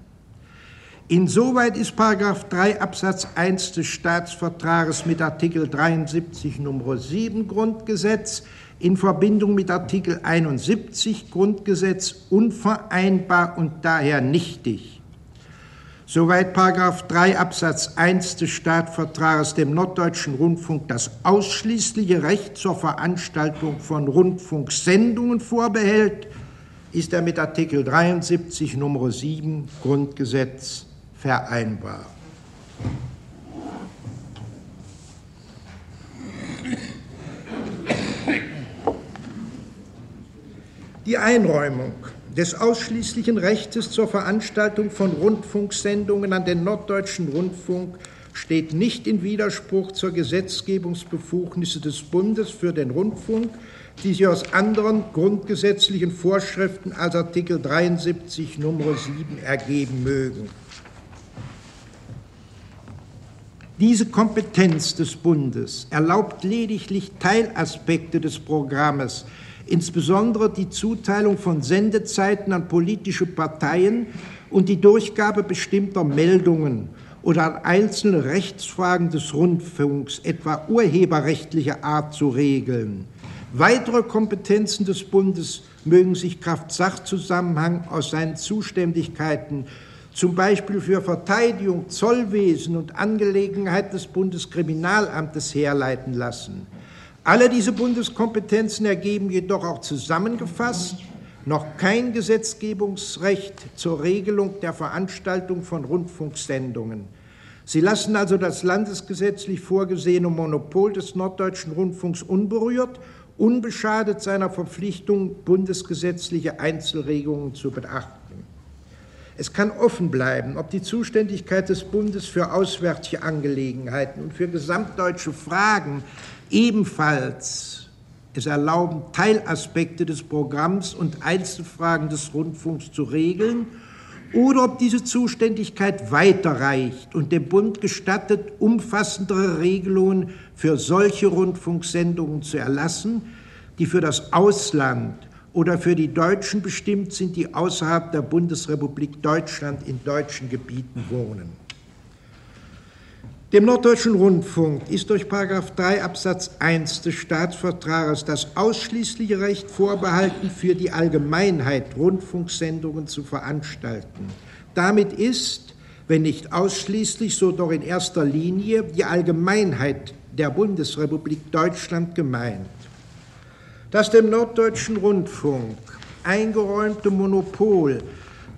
Insoweit ist Paragraph 3 Absatz 1 des Staatsvertrages mit Artikel 73 Nummer 7 Grundgesetz in Verbindung mit Artikel 71 Grundgesetz unvereinbar und daher nichtig. Soweit Paragraph 3 Absatz 1 des Staatsvertrages dem Norddeutschen Rundfunk das ausschließliche Recht zur Veranstaltung von Rundfunksendungen vorbehält, ist er mit Artikel 73 Nummer 7 Grundgesetz vereinbar. Die Einräumung des ausschließlichen Rechtes zur Veranstaltung von Rundfunksendungen an den Norddeutschen Rundfunk steht nicht in Widerspruch zur Gesetzgebungsbefugnisse des Bundes für den Rundfunk, die sich aus anderen grundgesetzlichen Vorschriften als Artikel 73 Nummer 7 ergeben mögen. Diese Kompetenz des Bundes erlaubt lediglich Teilaspekte des Programmes, insbesondere die Zuteilung von Sendezeiten an politische Parteien und die Durchgabe bestimmter Meldungen oder an einzelne Rechtsfragen des Rundfunks, etwa urheberrechtlicher Art, zu regeln. Weitere Kompetenzen des Bundes mögen sich kraft Sachzusammenhang aus seinen Zuständigkeiten zum Beispiel für Verteidigung, Zollwesen und Angelegenheit des Bundeskriminalamtes herleiten lassen. Alle diese Bundeskompetenzen ergeben jedoch auch zusammengefasst noch kein Gesetzgebungsrecht zur Regelung der Veranstaltung von Rundfunksendungen. Sie lassen also das landesgesetzlich vorgesehene Monopol des Norddeutschen Rundfunks unberührt, unbeschadet seiner Verpflichtung, bundesgesetzliche Einzelregungen zu beachten. Es kann offen bleiben, ob die Zuständigkeit des Bundes für auswärtige Angelegenheiten und für gesamtdeutsche Fragen ebenfalls es erlauben, Teilaspekte des Programms und Einzelfragen des Rundfunks zu regeln, oder ob diese Zuständigkeit weiterreicht und dem Bund gestattet, umfassendere Regelungen für solche Rundfunksendungen zu erlassen, die für das Ausland oder für die Deutschen bestimmt sind, die außerhalb der Bundesrepublik Deutschland in deutschen Gebieten wohnen. Dem Norddeutschen Rundfunk ist durch 3 Absatz 1 des Staatsvertrages das ausschließliche Recht vorbehalten, für die Allgemeinheit Rundfunksendungen zu veranstalten. Damit ist, wenn nicht ausschließlich, so doch in erster Linie die Allgemeinheit der Bundesrepublik Deutschland gemeint. Das dem Norddeutschen Rundfunk eingeräumte Monopol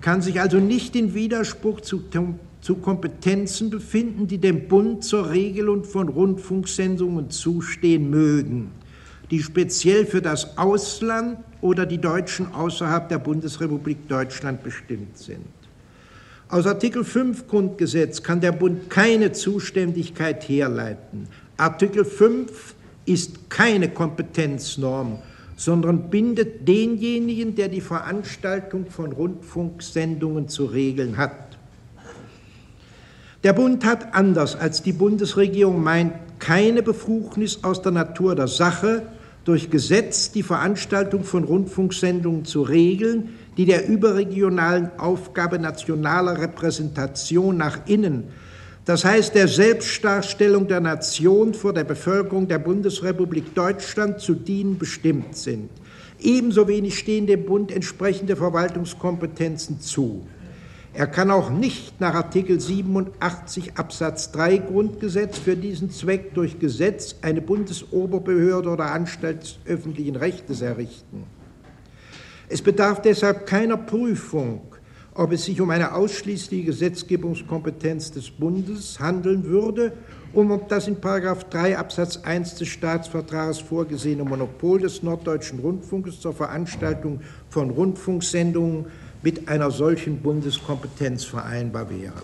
kann sich also nicht in Widerspruch zu zu Kompetenzen befinden, die dem Bund zur Regelung von Rundfunksendungen zustehen mögen, die speziell für das Ausland oder die Deutschen außerhalb der Bundesrepublik Deutschland bestimmt sind. Aus Artikel 5 Grundgesetz kann der Bund keine Zuständigkeit herleiten. Artikel 5 ist keine Kompetenznorm, sondern bindet denjenigen, der die Veranstaltung von Rundfunksendungen zu regeln hat. Der Bund hat, anders als die Bundesregierung meint, keine Befugnis aus der Natur der Sache, durch Gesetz die Veranstaltung von Rundfunksendungen zu regeln, die der überregionalen Aufgabe nationaler Repräsentation nach innen, das heißt der Selbstdarstellung der Nation vor der Bevölkerung der Bundesrepublik Deutschland zu dienen bestimmt sind. Ebenso wenig stehen dem Bund entsprechende Verwaltungskompetenzen zu. Er kann auch nicht nach Artikel 87 Absatz 3 Grundgesetz für diesen Zweck durch Gesetz eine Bundesoberbehörde oder Anstalt des öffentlichen Rechtes errichten. Es bedarf deshalb keiner Prüfung, ob es sich um eine ausschließliche Gesetzgebungskompetenz des Bundes handeln würde um ob das in 3 Absatz 1 des Staatsvertrages vorgesehene Monopol des Norddeutschen Rundfunkes zur Veranstaltung von Rundfunksendungen mit einer solchen Bundeskompetenz vereinbar wäre.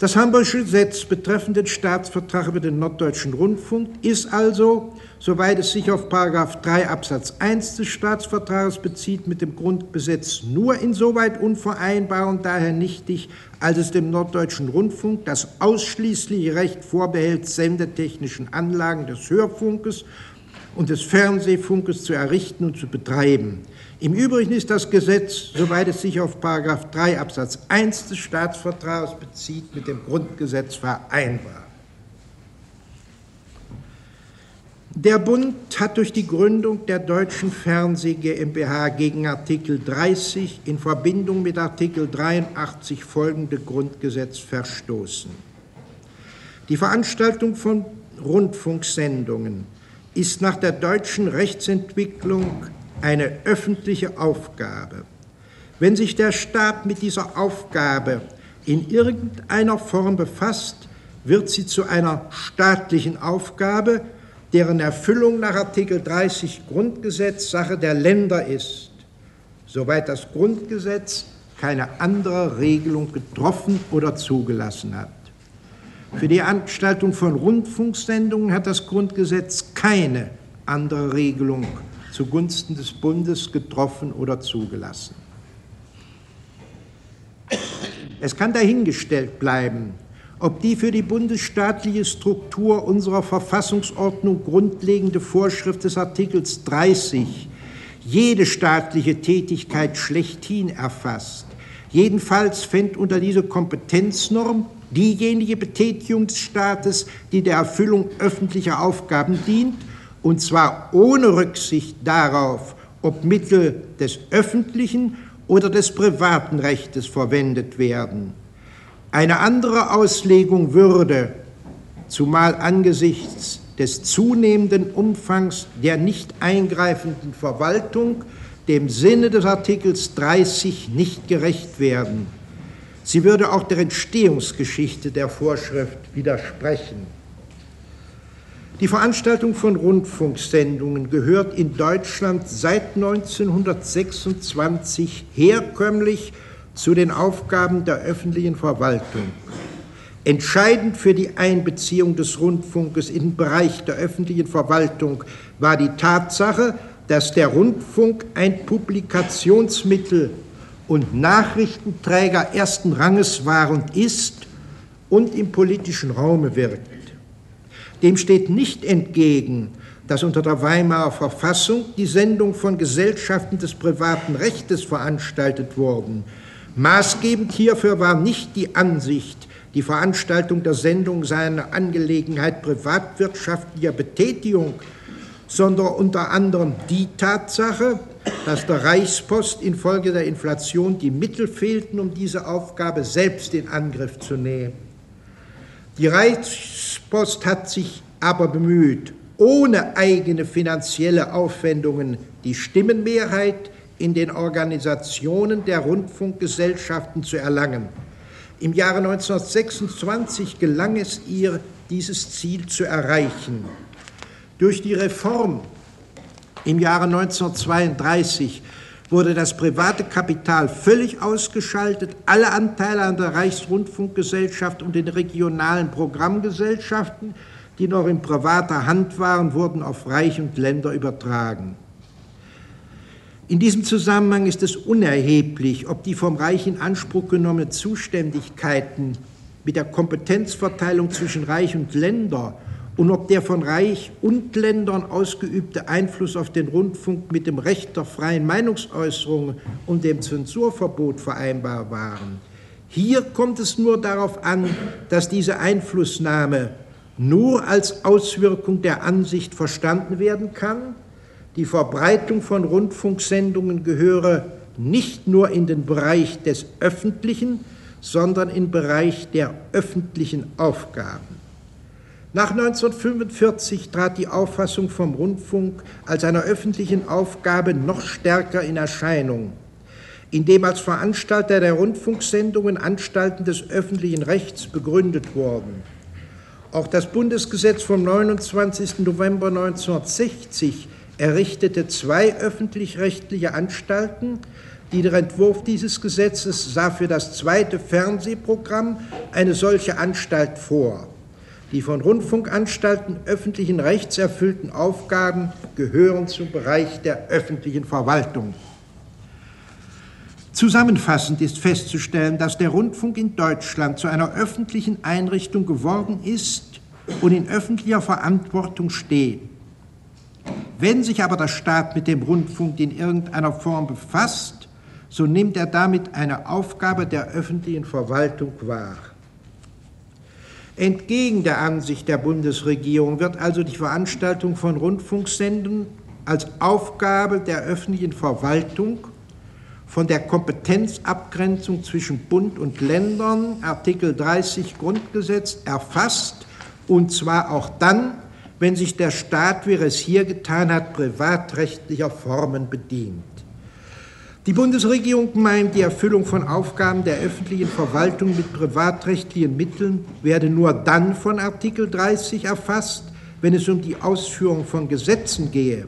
Das Hamburgische Gesetz betreffend den Staatsvertrag über den Norddeutschen Rundfunk ist also, soweit es sich auf 3 Absatz 1 des Staatsvertrages bezieht, mit dem Grundgesetz nur insoweit unvereinbar und daher nichtig, als es dem Norddeutschen Rundfunk das ausschließliche Recht vorbehält, sendetechnischen Anlagen des Hörfunkes und des Fernsehfunkes zu errichten und zu betreiben. Im Übrigen ist das Gesetz, soweit es sich auf 3 Absatz 1 des Staatsvertrags bezieht, mit dem Grundgesetz vereinbar. Der Bund hat durch die Gründung der Deutschen Fernseh GmbH gegen Artikel 30 in Verbindung mit Artikel 83 folgende Grundgesetz verstoßen. Die Veranstaltung von Rundfunksendungen ist nach der deutschen Rechtsentwicklung eine öffentliche Aufgabe. Wenn sich der Staat mit dieser Aufgabe in irgendeiner Form befasst, wird sie zu einer staatlichen Aufgabe, deren Erfüllung nach Artikel 30 Grundgesetz Sache der Länder ist, soweit das Grundgesetz keine andere Regelung getroffen oder zugelassen hat. Für die Anstaltung von Rundfunksendungen hat das Grundgesetz keine andere Regelung zugunsten des Bundes getroffen oder zugelassen. Es kann dahingestellt bleiben, ob die für die bundesstaatliche Struktur unserer Verfassungsordnung grundlegende Vorschrift des Artikels 30 jede staatliche Tätigkeit schlechthin erfasst. Jedenfalls fängt unter diese Kompetenznorm diejenige Betätigung des Staates, die der Erfüllung öffentlicher Aufgaben dient und zwar ohne Rücksicht darauf, ob Mittel des öffentlichen oder des privaten Rechtes verwendet werden. Eine andere Auslegung würde, zumal angesichts des zunehmenden Umfangs der nicht eingreifenden Verwaltung, dem Sinne des Artikels 30 nicht gerecht werden. Sie würde auch der Entstehungsgeschichte der Vorschrift widersprechen. Die Veranstaltung von Rundfunksendungen gehört in Deutschland seit 1926 herkömmlich zu den Aufgaben der öffentlichen Verwaltung. Entscheidend für die Einbeziehung des Rundfunkes in den Bereich der öffentlichen Verwaltung war die Tatsache, dass der Rundfunk ein Publikationsmittel und Nachrichtenträger ersten Ranges war und ist und im politischen Raume wirkt. Dem steht nicht entgegen, dass unter der Weimarer Verfassung die Sendung von Gesellschaften des privaten Rechtes veranstaltet wurden. Maßgebend hierfür war nicht die Ansicht, die Veranstaltung der Sendung sei eine Angelegenheit privatwirtschaftlicher Betätigung, sondern unter anderem die Tatsache, dass der Reichspost infolge der Inflation die Mittel fehlten, um diese Aufgabe selbst in Angriff zu nehmen. Die Reichspost hat sich aber bemüht, ohne eigene finanzielle Aufwendungen die Stimmenmehrheit in den Organisationen der Rundfunkgesellschaften zu erlangen. Im Jahre 1926 gelang es ihr, dieses Ziel zu erreichen. Durch die Reform im Jahre 1932 wurde das private Kapital völlig ausgeschaltet. Alle Anteile an der Reichsrundfunkgesellschaft und den regionalen Programmgesellschaften, die noch in privater Hand waren, wurden auf Reich und Länder übertragen. In diesem Zusammenhang ist es unerheblich, ob die vom Reich in Anspruch genommenen Zuständigkeiten mit der Kompetenzverteilung zwischen Reich und Länder und ob der von Reich und Ländern ausgeübte Einfluss auf den Rundfunk mit dem Recht der freien Meinungsäußerung und dem Zensurverbot vereinbar waren. Hier kommt es nur darauf an, dass diese Einflussnahme nur als Auswirkung der Ansicht verstanden werden kann, die Verbreitung von Rundfunksendungen gehöre nicht nur in den Bereich des Öffentlichen, sondern in den Bereich der öffentlichen Aufgaben. Nach 1945 trat die Auffassung vom Rundfunk als einer öffentlichen Aufgabe noch stärker in Erscheinung, indem als Veranstalter der Rundfunksendungen Anstalten des öffentlichen Rechts begründet wurden. Auch das Bundesgesetz vom 29. November 1960 errichtete zwei öffentlich-rechtliche Anstalten. Der Entwurf dieses Gesetzes sah für das zweite Fernsehprogramm eine solche Anstalt vor. Die von Rundfunkanstalten öffentlichen Rechts erfüllten Aufgaben gehören zum Bereich der öffentlichen Verwaltung. Zusammenfassend ist festzustellen, dass der Rundfunk in Deutschland zu einer öffentlichen Einrichtung geworden ist und in öffentlicher Verantwortung steht. Wenn sich aber der Staat mit dem Rundfunk in irgendeiner Form befasst, so nimmt er damit eine Aufgabe der öffentlichen Verwaltung wahr. Entgegen der Ansicht der Bundesregierung wird also die Veranstaltung von Rundfunksendungen als Aufgabe der öffentlichen Verwaltung von der Kompetenzabgrenzung zwischen Bund und Ländern, Artikel 30 Grundgesetz, erfasst, und zwar auch dann, wenn sich der Staat, wie er es hier getan hat, privatrechtlicher Formen bedient. Die Bundesregierung meint, die Erfüllung von Aufgaben der öffentlichen Verwaltung mit privatrechtlichen Mitteln werde nur dann von Artikel 30 erfasst, wenn es um die Ausführung von Gesetzen gehe.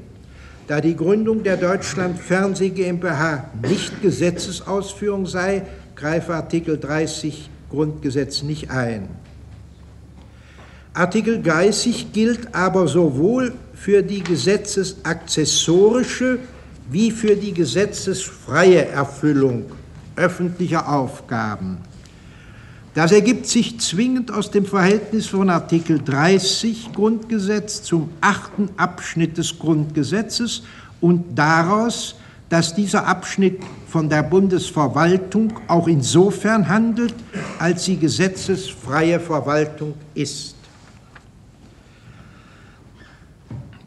Da die Gründung der Deutschland Fernseh GmbH nicht Gesetzesausführung sei, greife Artikel 30 Grundgesetz nicht ein. Artikel 30 gilt aber sowohl für die gesetzesakzessorische wie für die gesetzesfreie Erfüllung öffentlicher Aufgaben. Das ergibt sich zwingend aus dem Verhältnis von Artikel 30 Grundgesetz zum achten Abschnitt des Grundgesetzes und daraus, dass dieser Abschnitt von der Bundesverwaltung auch insofern handelt, als sie gesetzesfreie Verwaltung ist.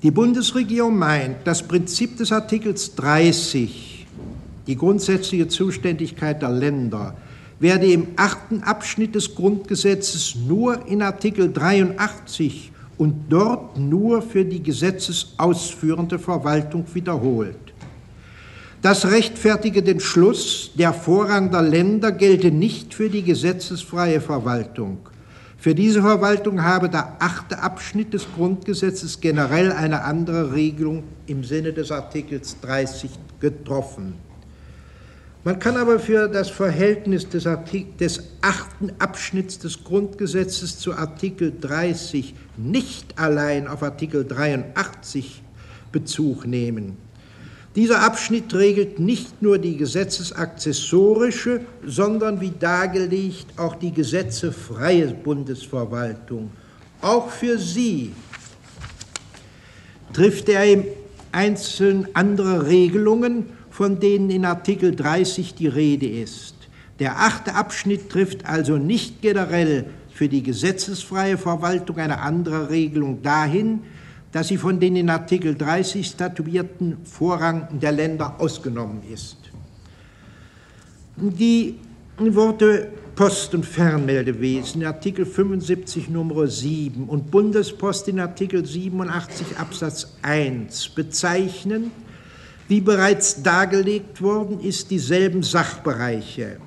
Die Bundesregierung meint, das Prinzip des Artikels 30, die grundsätzliche Zuständigkeit der Länder, werde im achten Abschnitt des Grundgesetzes nur in Artikel 83 und dort nur für die gesetzesausführende Verwaltung wiederholt. Das rechtfertige den Schluss, der Vorrang der Länder gelte nicht für die gesetzesfreie Verwaltung. Für diese Verwaltung habe der achte Abschnitt des Grundgesetzes generell eine andere Regelung im Sinne des Artikels 30 getroffen. Man kann aber für das Verhältnis des, Artik des achten Abschnitts des Grundgesetzes zu Artikel 30 nicht allein auf Artikel 83 Bezug nehmen. Dieser Abschnitt regelt nicht nur die gesetzesakzessorische, sondern wie dargelegt auch die gesetzefreie Bundesverwaltung. Auch für sie trifft er im Einzelnen andere Regelungen, von denen in Artikel 30 die Rede ist. Der achte Abschnitt trifft also nicht generell für die gesetzesfreie Verwaltung eine andere Regelung dahin, dass sie von den in Artikel 30 statuierten Vorrang der Länder ausgenommen ist. Die Worte Post- und Fernmeldewesen in Artikel 75 Nummer 7 und Bundespost in Artikel 87 Absatz 1 bezeichnen, wie bereits dargelegt worden ist, dieselben Sachbereiche.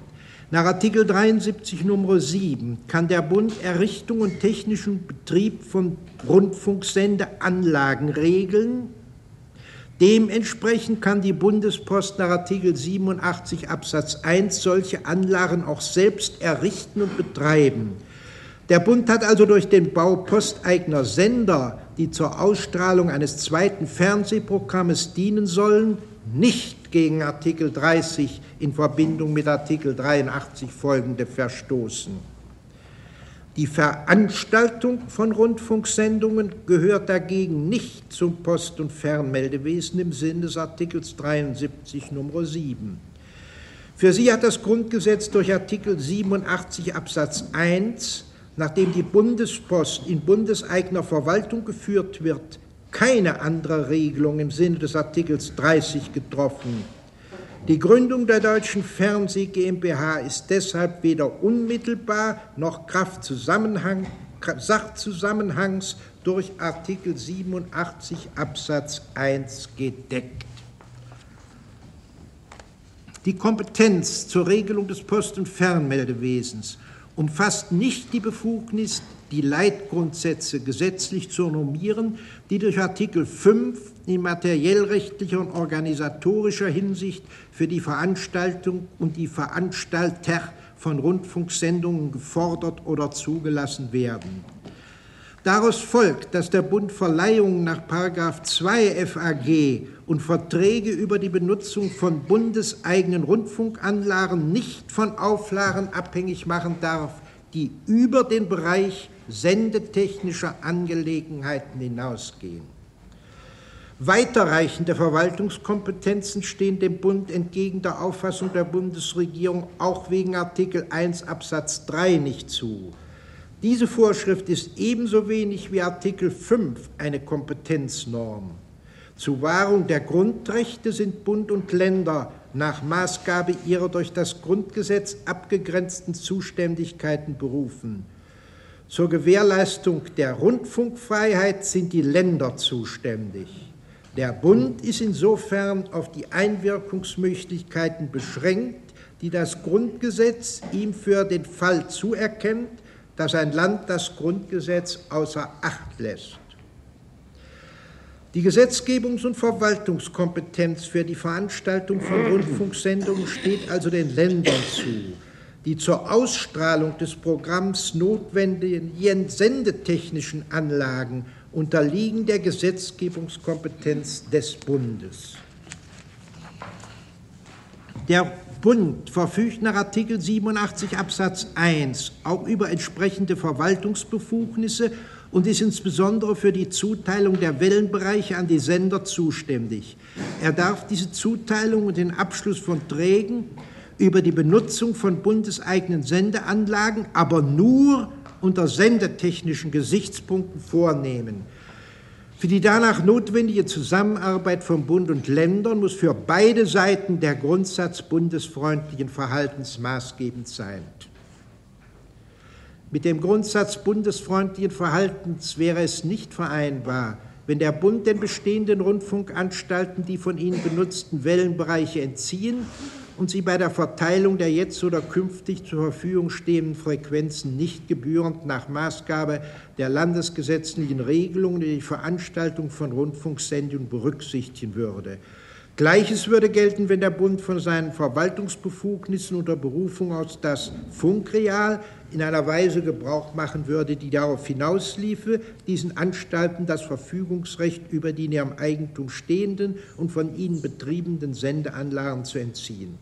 Nach Artikel 73 Nummer 7 kann der Bund Errichtung und technischen Betrieb von Rundfunksendeanlagen regeln, Dementsprechend kann die Bundespost nach Artikel 87 Absatz 1 solche Anlagen auch selbst errichten und betreiben. Der Bund hat also durch den Bau posteigener Sender, die zur Ausstrahlung eines zweiten Fernsehprogrammes dienen sollen, nicht gegen Artikel 30 in Verbindung mit Artikel 83 folgende verstoßen. Die Veranstaltung von Rundfunksendungen gehört dagegen nicht zum Post- und Fernmeldewesen im Sinne des Artikels 73 Nummer 7. Für sie hat das Grundgesetz durch Artikel 87 Absatz 1, nachdem die Bundespost in bundeseigener Verwaltung geführt wird, keine andere Regelung im Sinne des Artikels 30 getroffen. Die Gründung der Deutschen Fernseh GmbH ist deshalb weder unmittelbar noch Kraft Zusammenhang, Sachzusammenhangs durch Artikel 87 Absatz 1 gedeckt. Die Kompetenz zur Regelung des Post- und Fernmeldewesens umfasst nicht die Befugnis, die Leitgrundsätze gesetzlich zu normieren, die durch Artikel 5 in materiellrechtlicher und organisatorischer Hinsicht für die Veranstaltung und die Veranstalter von Rundfunksendungen gefordert oder zugelassen werden. Daraus folgt, dass der Bund Verleihungen nach 2 FAG und Verträge über die Benutzung von bundeseigenen Rundfunkanlagen nicht von Auflagen abhängig machen darf, die über den Bereich sendetechnischer Angelegenheiten hinausgehen. Weiterreichende Verwaltungskompetenzen stehen dem Bund entgegen der Auffassung der Bundesregierung auch wegen Artikel 1 Absatz 3 nicht zu. Diese Vorschrift ist ebenso wenig wie Artikel 5 eine Kompetenznorm. Zur Wahrung der Grundrechte sind Bund und Länder nach Maßgabe ihrer durch das Grundgesetz abgegrenzten Zuständigkeiten berufen. Zur Gewährleistung der Rundfunkfreiheit sind die Länder zuständig. Der Bund ist insofern auf die Einwirkungsmöglichkeiten beschränkt, die das Grundgesetz ihm für den Fall zuerkennt, dass ein Land das Grundgesetz außer Acht lässt. Die Gesetzgebungs- und Verwaltungskompetenz für die Veranstaltung von Rundfunksendungen steht also den Ländern zu. Die zur Ausstrahlung des Programms notwendigen sendetechnischen Anlagen unterliegen der Gesetzgebungskompetenz des Bundes. Der Bund verfügt nach Artikel 87 Absatz 1 auch über entsprechende Verwaltungsbefugnisse und ist insbesondere für die Zuteilung der Wellenbereiche an die Sender zuständig. Er darf diese Zuteilung und den Abschluss von Trägen über die Benutzung von bundeseigenen Sendeanlagen, aber nur unter sendetechnischen Gesichtspunkten vornehmen. Für die danach notwendige Zusammenarbeit von Bund und Ländern muss für beide Seiten der Grundsatz bundesfreundlichen Verhaltens maßgebend sein. Mit dem Grundsatz bundesfreundlichen Verhaltens wäre es nicht vereinbar, wenn der Bund den bestehenden Rundfunkanstalten die von ihnen benutzten Wellenbereiche entziehen und sie bei der Verteilung der jetzt oder künftig zur Verfügung stehenden Frequenzen nicht gebührend nach Maßgabe der landesgesetzlichen Regelungen die Veranstaltung von Rundfunksendungen berücksichtigen würde. Gleiches würde gelten, wenn der Bund von seinen Verwaltungsbefugnissen unter Berufung aus das Funkreal in einer Weise Gebrauch machen würde, die darauf hinausliefe, diesen Anstalten das Verfügungsrecht über die in ihrem Eigentum stehenden und von ihnen betriebenen Sendeanlagen zu entziehen.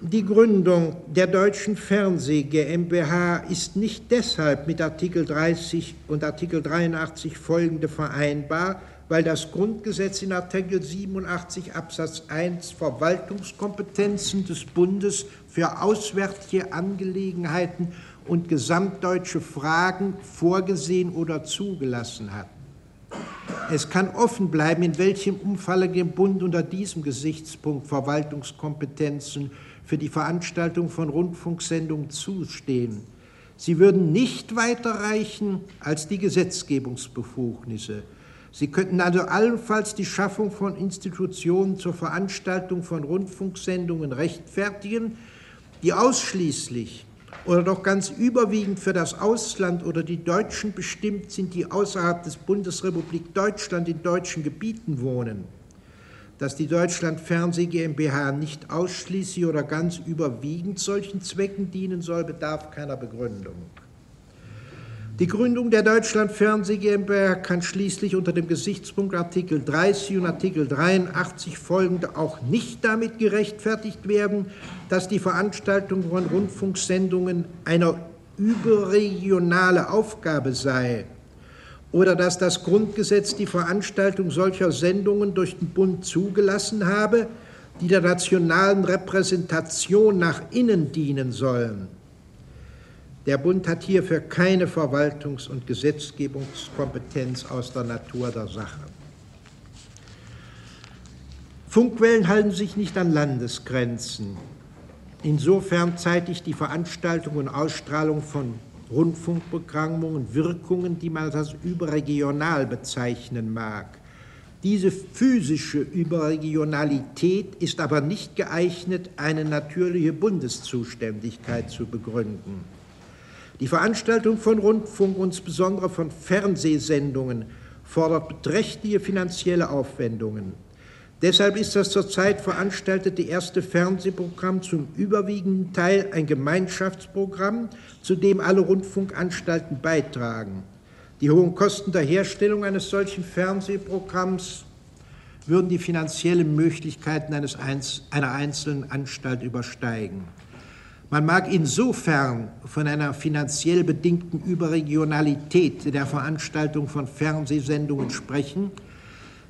Die Gründung der Deutschen Fernseh GmbH ist nicht deshalb mit Artikel 30 und Artikel 83 folgende vereinbar, weil das Grundgesetz in Artikel 87 Absatz 1 Verwaltungskompetenzen des Bundes für auswärtige Angelegenheiten und gesamtdeutsche Fragen vorgesehen oder zugelassen hat. Es kann offen bleiben, in welchem Umfalle dem Bund unter diesem Gesichtspunkt Verwaltungskompetenzen für die Veranstaltung von Rundfunksendungen zustehen. Sie würden nicht weiter reichen als die Gesetzgebungsbefugnisse. Sie könnten also allenfalls die Schaffung von Institutionen zur Veranstaltung von Rundfunksendungen rechtfertigen, die ausschließlich oder doch ganz überwiegend für das Ausland oder die Deutschen bestimmt sind, die außerhalb des Bundesrepublik Deutschland in deutschen Gebieten wohnen. Dass die Deutschland Fernseh GmbH nicht ausschließlich oder ganz überwiegend solchen Zwecken dienen soll, bedarf keiner Begründung. Die Gründung der Deutschland Fernseh GmbH kann schließlich unter dem Gesichtspunkt Artikel 30 und Artikel 83 folgende auch nicht damit gerechtfertigt werden, dass die Veranstaltung von Rundfunksendungen eine überregionale Aufgabe sei oder dass das Grundgesetz die Veranstaltung solcher Sendungen durch den Bund zugelassen habe, die der nationalen Repräsentation nach innen dienen sollen. Der Bund hat hierfür keine Verwaltungs- und Gesetzgebungskompetenz aus der Natur der Sache. Funkwellen halten sich nicht an Landesgrenzen. Insofern zeitigt die Veranstaltung und Ausstrahlung von Rundfunkprogrammungen Wirkungen, die man als überregional bezeichnen mag. Diese physische Überregionalität ist aber nicht geeignet, eine natürliche Bundeszuständigkeit zu begründen. Die Veranstaltung von Rundfunk, insbesondere von Fernsehsendungen, fordert beträchtliche finanzielle Aufwendungen. Deshalb ist das zurzeit veranstaltete erste Fernsehprogramm zum überwiegenden Teil ein Gemeinschaftsprogramm, zu dem alle Rundfunkanstalten beitragen. Die hohen Kosten der Herstellung eines solchen Fernsehprogramms würden die finanziellen Möglichkeiten eines, einer einzelnen Anstalt übersteigen. Man mag insofern von einer finanziell bedingten Überregionalität der Veranstaltung von Fernsehsendungen sprechen.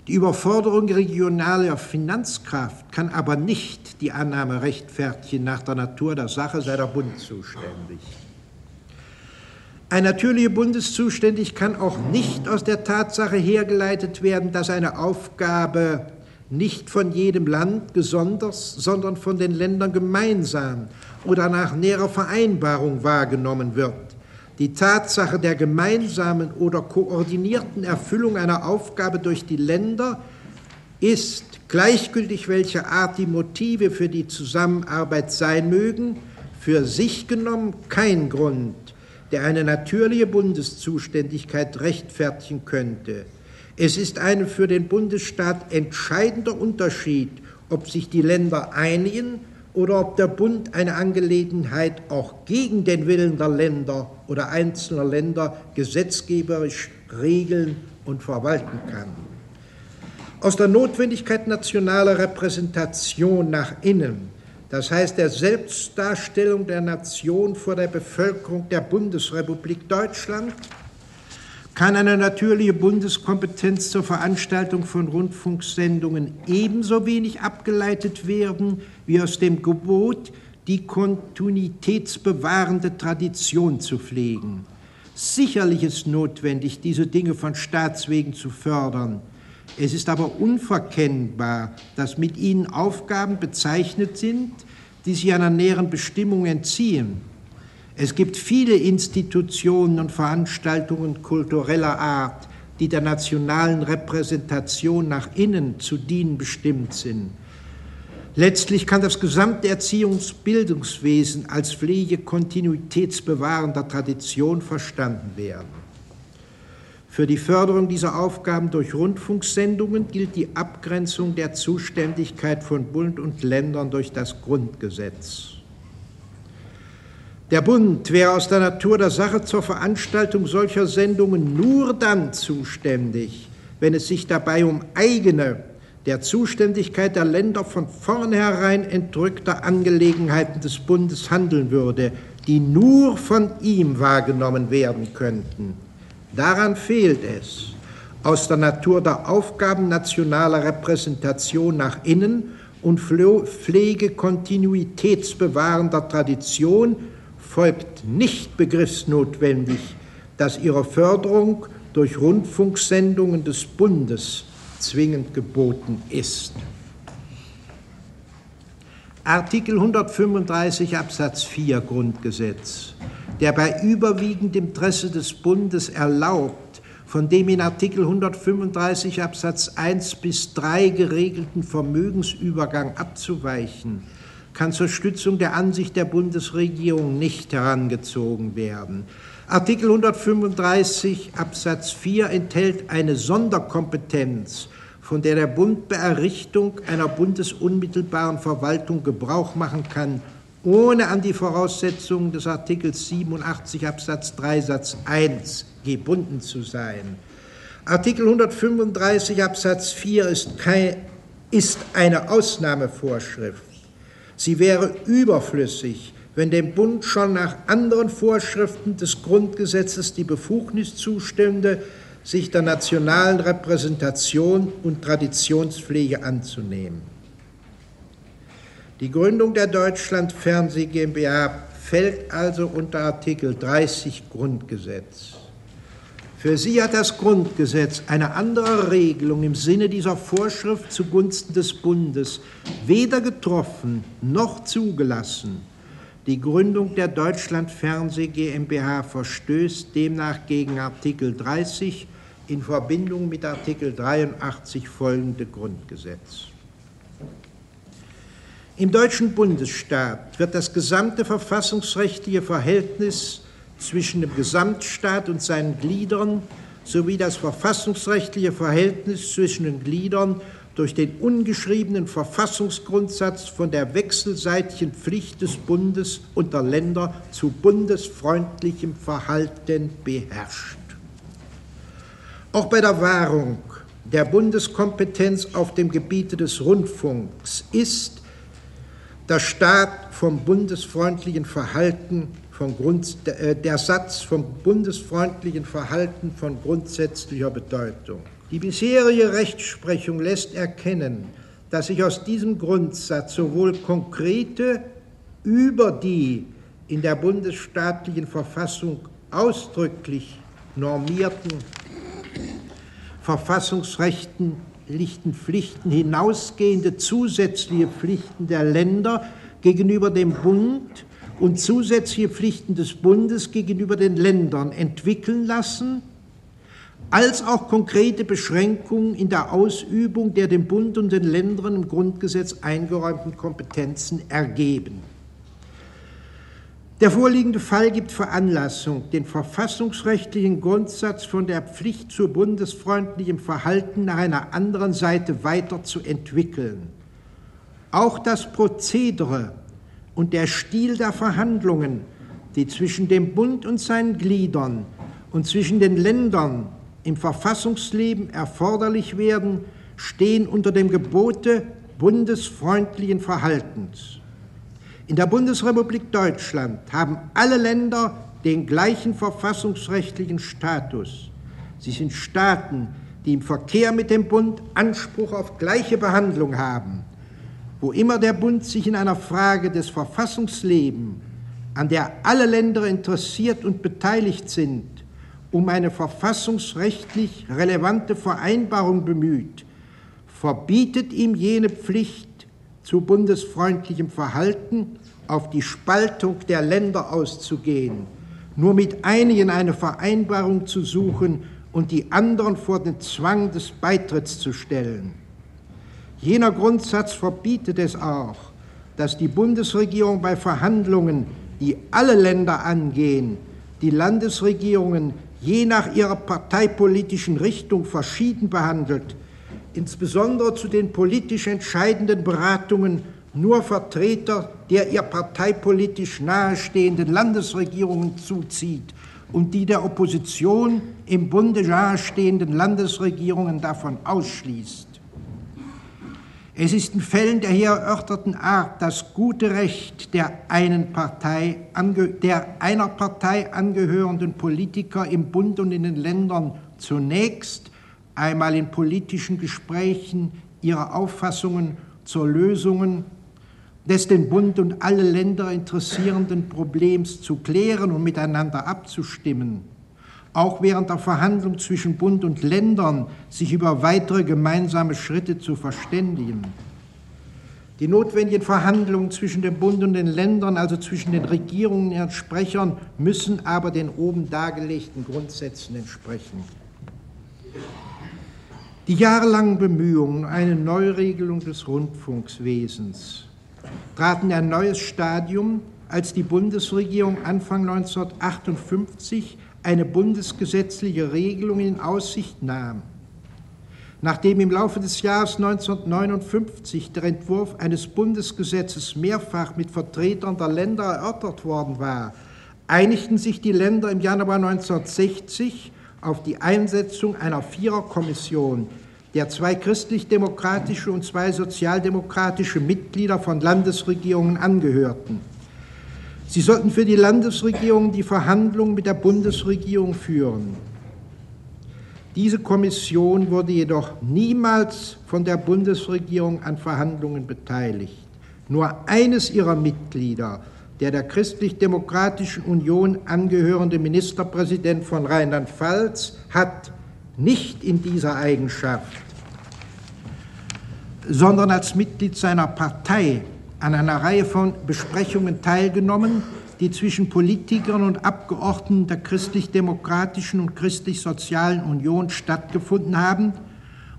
Die Überforderung regionaler Finanzkraft kann aber nicht die Annahme rechtfertigen, nach der Natur der Sache sei der Bund zuständig. Eine natürliche Bundeszuständigkeit kann auch nicht aus der Tatsache hergeleitet werden, dass eine Aufgabe nicht von jedem Land gesondert, sondern von den Ländern gemeinsam oder nach näherer Vereinbarung wahrgenommen wird. Die Tatsache der gemeinsamen oder koordinierten Erfüllung einer Aufgabe durch die Länder ist, gleichgültig welcher Art die Motive für die Zusammenarbeit sein mögen, für sich genommen kein Grund, der eine natürliche Bundeszuständigkeit rechtfertigen könnte. Es ist ein für den Bundesstaat entscheidender Unterschied, ob sich die Länder einigen oder ob der Bund eine Angelegenheit auch gegen den Willen der Länder oder einzelner Länder gesetzgeberisch regeln und verwalten kann. Aus der Notwendigkeit nationaler Repräsentation nach innen, das heißt der Selbstdarstellung der Nation vor der Bevölkerung der Bundesrepublik Deutschland, kann eine natürliche Bundeskompetenz zur Veranstaltung von Rundfunksendungen ebenso wenig abgeleitet werden wie aus dem Gebot, die kontinuitätsbewahrende Tradition zu pflegen. Sicherlich ist notwendig, diese Dinge von Staatswegen zu fördern. Es ist aber unverkennbar, dass mit ihnen Aufgaben bezeichnet sind, die sich einer näheren Bestimmung entziehen. Es gibt viele Institutionen und Veranstaltungen kultureller Art, die der nationalen Repräsentation nach innen zu dienen bestimmt sind. Letztlich kann das gesamte Erziehungsbildungswesen als Pflege kontinuitätsbewahrender Tradition verstanden werden. Für die Förderung dieser Aufgaben durch Rundfunksendungen gilt die Abgrenzung der Zuständigkeit von Bund und Ländern durch das Grundgesetz. Der Bund wäre aus der Natur der Sache zur Veranstaltung solcher Sendungen nur dann zuständig, wenn es sich dabei um eigene, der Zuständigkeit der Länder von vornherein entrückte Angelegenheiten des Bundes handeln würde, die nur von ihm wahrgenommen werden könnten. Daran fehlt es. aus der Natur der Aufgaben nationaler Repräsentation nach innen und Pflege kontinuitätsbewahrender Tradition folgt nicht begriffsnotwendig, dass ihre Förderung durch Rundfunksendungen des Bundes zwingend geboten ist. Artikel 135 Absatz 4 Grundgesetz, der bei überwiegendem Interesse des Bundes erlaubt, von dem in Artikel 135 Absatz 1 bis 3 geregelten Vermögensübergang abzuweichen, kann zur Stützung der Ansicht der Bundesregierung nicht herangezogen werden. Artikel 135 Absatz 4 enthält eine Sonderkompetenz von der der Bund bei Errichtung einer bundesunmittelbaren Verwaltung Gebrauch machen kann, ohne an die Voraussetzungen des Artikels 87 Absatz 3 Satz 1 gebunden zu sein. Artikel 135 Absatz 4 ist, kein, ist eine Ausnahmevorschrift. Sie wäre überflüssig, wenn dem Bund schon nach anderen Vorschriften des Grundgesetzes die Befugnis zustände, sich der nationalen Repräsentation und Traditionspflege anzunehmen. Die Gründung der Deutschland Fernseh GmbH fällt also unter Artikel 30 Grundgesetz. Für sie hat das Grundgesetz eine andere Regelung im Sinne dieser Vorschrift zugunsten des Bundes weder getroffen noch zugelassen. Die Gründung der Deutschland Fernseh GmbH verstößt demnach gegen Artikel 30 in Verbindung mit Artikel 83 folgende Grundgesetz. Im deutschen Bundesstaat wird das gesamte verfassungsrechtliche Verhältnis zwischen dem Gesamtstaat und seinen Gliedern sowie das verfassungsrechtliche Verhältnis zwischen den Gliedern durch den ungeschriebenen Verfassungsgrundsatz von der wechselseitigen Pflicht des Bundes und der Länder zu bundesfreundlichem Verhalten beherrscht. Auch bei der Wahrung der Bundeskompetenz auf dem Gebiete des Rundfunks ist der Staat vom bundesfreundlichen Verhalten von Grund, äh, der Satz vom bundesfreundlichen Verhalten von grundsätzlicher Bedeutung. Die bisherige Rechtsprechung lässt erkennen, dass sich aus diesem Grundsatz sowohl konkrete über die in der bundesstaatlichen Verfassung ausdrücklich normierten verfassungsrechtlichen Pflichten hinausgehende zusätzliche Pflichten der Länder gegenüber dem Bund und zusätzliche Pflichten des Bundes gegenüber den Ländern entwickeln lassen, als auch konkrete Beschränkungen in der Ausübung der dem Bund und den Ländern im Grundgesetz eingeräumten Kompetenzen ergeben. Der vorliegende Fall gibt Veranlassung, den verfassungsrechtlichen Grundsatz von der Pflicht zu bundesfreundlichem Verhalten nach einer anderen Seite weiterzuentwickeln. Auch das Prozedere und der Stil der Verhandlungen, die zwischen dem Bund und seinen Gliedern und zwischen den Ländern im Verfassungsleben erforderlich werden, stehen unter dem Gebote bundesfreundlichen Verhaltens. In der Bundesrepublik Deutschland haben alle Länder den gleichen verfassungsrechtlichen Status. Sie sind Staaten, die im Verkehr mit dem Bund Anspruch auf gleiche Behandlung haben. Wo immer der Bund sich in einer Frage des Verfassungslebens, an der alle Länder interessiert und beteiligt sind, um eine verfassungsrechtlich relevante Vereinbarung bemüht, verbietet ihm jene Pflicht zu bundesfreundlichem Verhalten auf die Spaltung der Länder auszugehen, nur mit einigen eine Vereinbarung zu suchen und die anderen vor den Zwang des Beitritts zu stellen. Jener Grundsatz verbietet es auch, dass die Bundesregierung bei Verhandlungen, die alle Länder angehen, die Landesregierungen je nach ihrer parteipolitischen Richtung verschieden behandelt, insbesondere zu den politisch entscheidenden Beratungen nur Vertreter der ihr parteipolitisch nahestehenden Landesregierungen zuzieht und die der Opposition im Bunde nahestehenden Landesregierungen davon ausschließt. Es ist in Fällen der hier erörterten Art das gute Recht der, einen Partei, der einer Partei angehörenden Politiker im Bund und in den Ländern zunächst einmal in politischen Gesprächen ihre Auffassungen zur Lösungen des den Bund und alle Länder interessierenden Problems zu klären und miteinander abzustimmen, auch während der Verhandlung zwischen Bund und Ländern sich über weitere gemeinsame Schritte zu verständigen. Die notwendigen Verhandlungen zwischen dem Bund und den Ländern, also zwischen den Regierungen und ihren Sprechern, müssen aber den oben dargelegten Grundsätzen entsprechen. Die jahrelangen Bemühungen um eine Neuregelung des Rundfunkswesens traten in ein neues Stadium, als die Bundesregierung Anfang 1958 eine bundesgesetzliche Regelung in Aussicht nahm. Nachdem im Laufe des Jahres 1959 der Entwurf eines Bundesgesetzes mehrfach mit Vertretern der Länder erörtert worden war, einigten sich die Länder im Januar 1960 auf die Einsetzung einer Viererkommission, der zwei christlich-demokratische und zwei sozialdemokratische Mitglieder von Landesregierungen angehörten. Sie sollten für die Landesregierung die Verhandlungen mit der Bundesregierung führen. Diese Kommission wurde jedoch niemals von der Bundesregierung an Verhandlungen beteiligt. Nur eines ihrer Mitglieder, der der Christlich-Demokratischen Union angehörende Ministerpräsident von Rheinland-Pfalz, hat nicht in dieser Eigenschaft, sondern als Mitglied seiner Partei an einer Reihe von Besprechungen teilgenommen, die zwischen Politikern und Abgeordneten der christlich-demokratischen und christlich-sozialen Union stattgefunden haben,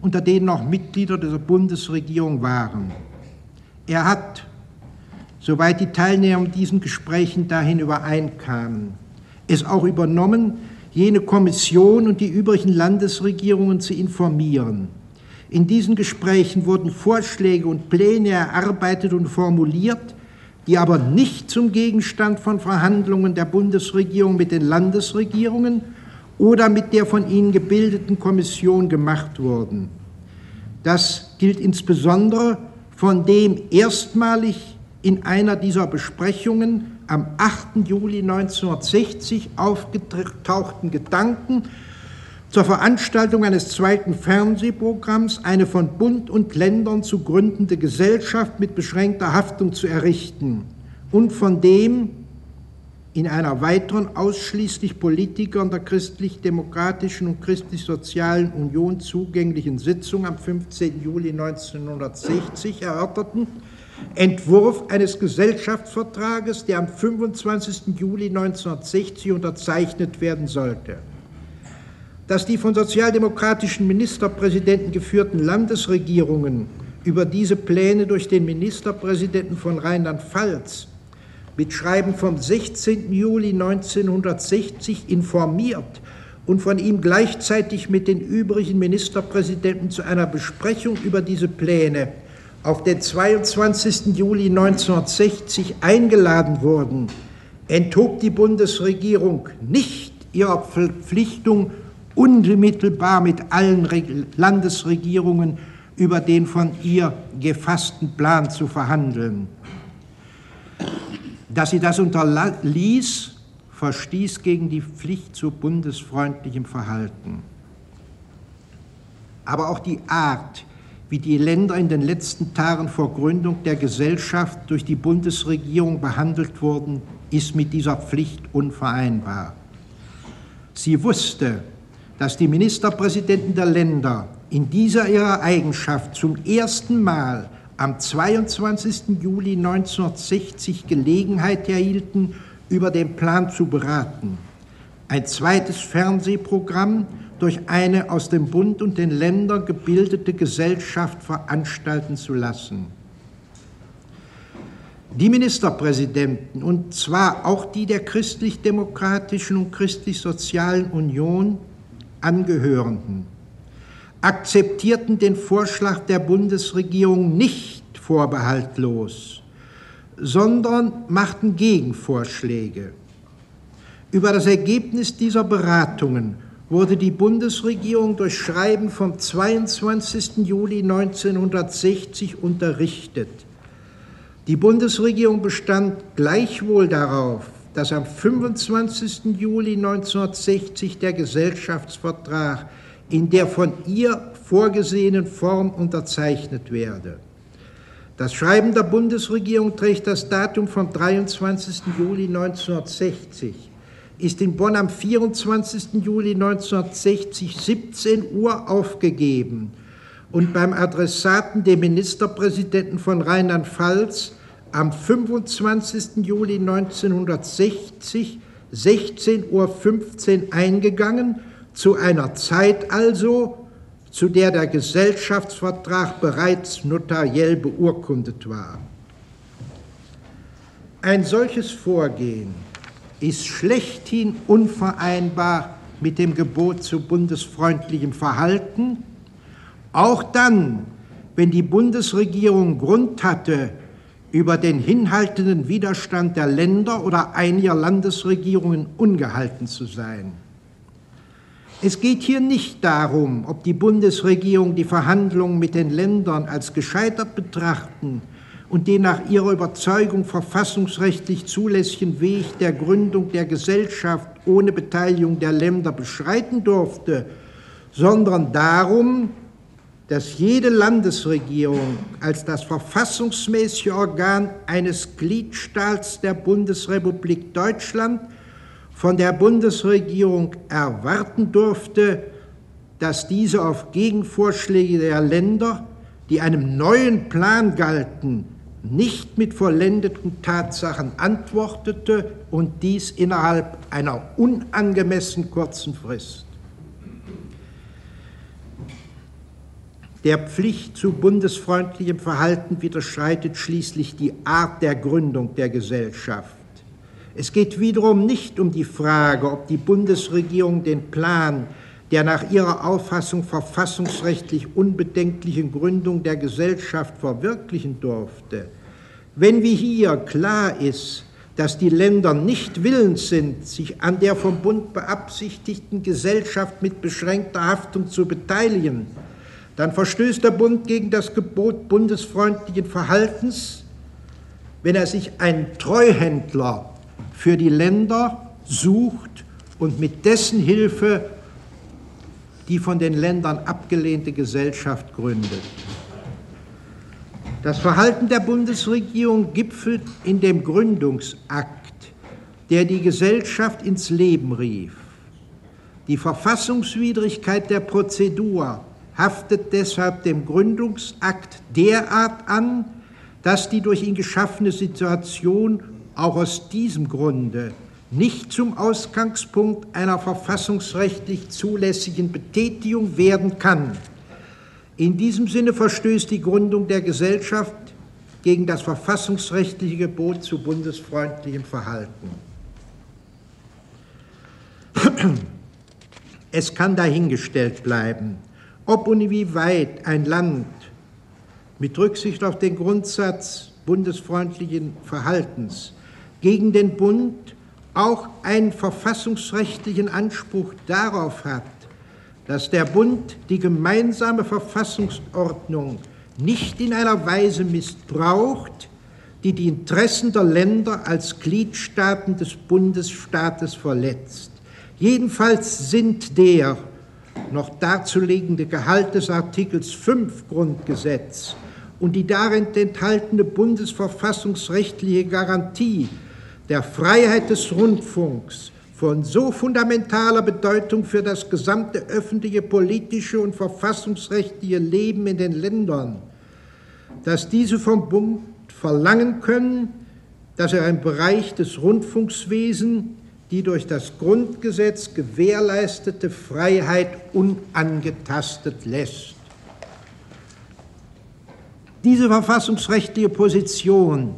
unter denen auch Mitglieder der Bundesregierung waren. Er hat, soweit die Teilnehmer an diesen Gesprächen dahin übereinkamen, es auch übernommen, jene Kommission und die übrigen Landesregierungen zu informieren. In diesen Gesprächen wurden Vorschläge und Pläne erarbeitet und formuliert, die aber nicht zum Gegenstand von Verhandlungen der Bundesregierung mit den Landesregierungen oder mit der von ihnen gebildeten Kommission gemacht wurden. Das gilt insbesondere von dem erstmalig in einer dieser Besprechungen am 8. Juli 1960 aufgetauchten Gedanken zur Veranstaltung eines zweiten Fernsehprogramms eine von Bund und Ländern zu gründende Gesellschaft mit beschränkter Haftung zu errichten und von dem in einer weiteren ausschließlich Politikern der christlich-demokratischen und christlich-sozialen Union zugänglichen Sitzung am 15. Juli 1960 erörterten Entwurf eines Gesellschaftsvertrages, der am 25. Juli 1960 unterzeichnet werden sollte. Dass die von sozialdemokratischen Ministerpräsidenten geführten Landesregierungen über diese Pläne durch den Ministerpräsidenten von Rheinland-Pfalz mit Schreiben vom 16. Juli 1960 informiert und von ihm gleichzeitig mit den übrigen Ministerpräsidenten zu einer Besprechung über diese Pläne auf den 22. Juli 1960 eingeladen wurden, enthob die Bundesregierung nicht ihrer Verpflichtung, unmittelbar mit allen Landesregierungen über den von ihr gefassten Plan zu verhandeln. Dass sie das unterließ, verstieß gegen die Pflicht zu bundesfreundlichem Verhalten. Aber auch die Art, wie die Länder in den letzten Tagen vor Gründung der Gesellschaft durch die Bundesregierung behandelt wurden, ist mit dieser Pflicht unvereinbar. Sie wusste, dass die Ministerpräsidenten der Länder in dieser ihrer Eigenschaft zum ersten Mal am 22. Juli 1960 Gelegenheit erhielten, über den Plan zu beraten. Ein zweites Fernsehprogramm durch eine aus dem Bund und den Ländern gebildete Gesellschaft veranstalten zu lassen. Die Ministerpräsidenten, und zwar auch die der christlich-demokratischen und christlich-sozialen Union angehörenden, akzeptierten den Vorschlag der Bundesregierung nicht vorbehaltlos, sondern machten Gegenvorschläge. Über das Ergebnis dieser Beratungen wurde die Bundesregierung durch Schreiben vom 22. Juli 1960 unterrichtet. Die Bundesregierung bestand gleichwohl darauf, dass am 25. Juli 1960 der Gesellschaftsvertrag in der von ihr vorgesehenen Form unterzeichnet werde. Das Schreiben der Bundesregierung trägt das Datum vom 23. Juli 1960, ist in Bonn am 24. Juli 1960 17 Uhr aufgegeben und beim Adressaten, dem Ministerpräsidenten von Rheinland-Pfalz, am 25. Juli 1960 16.15 Uhr eingegangen, zu einer Zeit also, zu der der Gesellschaftsvertrag bereits notariell beurkundet war. Ein solches Vorgehen ist schlechthin unvereinbar mit dem Gebot zu bundesfreundlichem Verhalten, auch dann, wenn die Bundesregierung Grund hatte, über den hinhaltenden Widerstand der Länder oder einiger Landesregierungen ungehalten zu sein. Es geht hier nicht darum, ob die Bundesregierung die Verhandlungen mit den Ländern als gescheitert betrachten und den nach ihrer Überzeugung verfassungsrechtlich zulässigen Weg der Gründung der Gesellschaft ohne Beteiligung der Länder beschreiten durfte, sondern darum, dass jede Landesregierung als das verfassungsmäßige Organ eines Gliedstaats der Bundesrepublik Deutschland von der Bundesregierung erwarten durfte, dass diese auf Gegenvorschläge der Länder, die einem neuen Plan galten, nicht mit vollendeten Tatsachen antwortete und dies innerhalb einer unangemessen kurzen Frist. Der Pflicht zu bundesfreundlichem Verhalten widerschreitet schließlich die Art der Gründung der Gesellschaft. Es geht wiederum nicht um die Frage, ob die Bundesregierung den Plan der nach ihrer Auffassung verfassungsrechtlich unbedenklichen Gründung der Gesellschaft verwirklichen durfte. Wenn wie hier klar ist, dass die Länder nicht willens sind, sich an der vom Bund beabsichtigten Gesellschaft mit beschränkter Haftung zu beteiligen, dann verstößt der Bund gegen das Gebot bundesfreundlichen Verhaltens, wenn er sich einen Treuhändler für die Länder sucht und mit dessen Hilfe die von den Ländern abgelehnte Gesellschaft gründet. Das Verhalten der Bundesregierung gipfelt in dem Gründungsakt, der die Gesellschaft ins Leben rief. Die Verfassungswidrigkeit der Prozedur haftet deshalb dem Gründungsakt derart an, dass die durch ihn geschaffene Situation auch aus diesem Grunde nicht zum Ausgangspunkt einer verfassungsrechtlich zulässigen Betätigung werden kann. In diesem Sinne verstößt die Gründung der Gesellschaft gegen das verfassungsrechtliche Gebot zu bundesfreundlichem Verhalten. Es kann dahingestellt bleiben, ob und inwieweit ein Land mit Rücksicht auf den Grundsatz bundesfreundlichen Verhaltens gegen den Bund auch einen verfassungsrechtlichen Anspruch darauf hat, dass der Bund die gemeinsame Verfassungsordnung nicht in einer Weise missbraucht, die die Interessen der Länder als Gliedstaaten des Bundesstaates verletzt. Jedenfalls sind der noch darzulegende Gehalt des Artikels 5 Grundgesetz und die darin enthaltene bundesverfassungsrechtliche Garantie der Freiheit des Rundfunks von so fundamentaler Bedeutung für das gesamte öffentliche, politische und verfassungsrechtliche Leben in den Ländern, dass diese vom Bund verlangen können, dass er im Bereich des Rundfunkswesens die durch das Grundgesetz gewährleistete Freiheit unangetastet lässt. Diese verfassungsrechtliche Position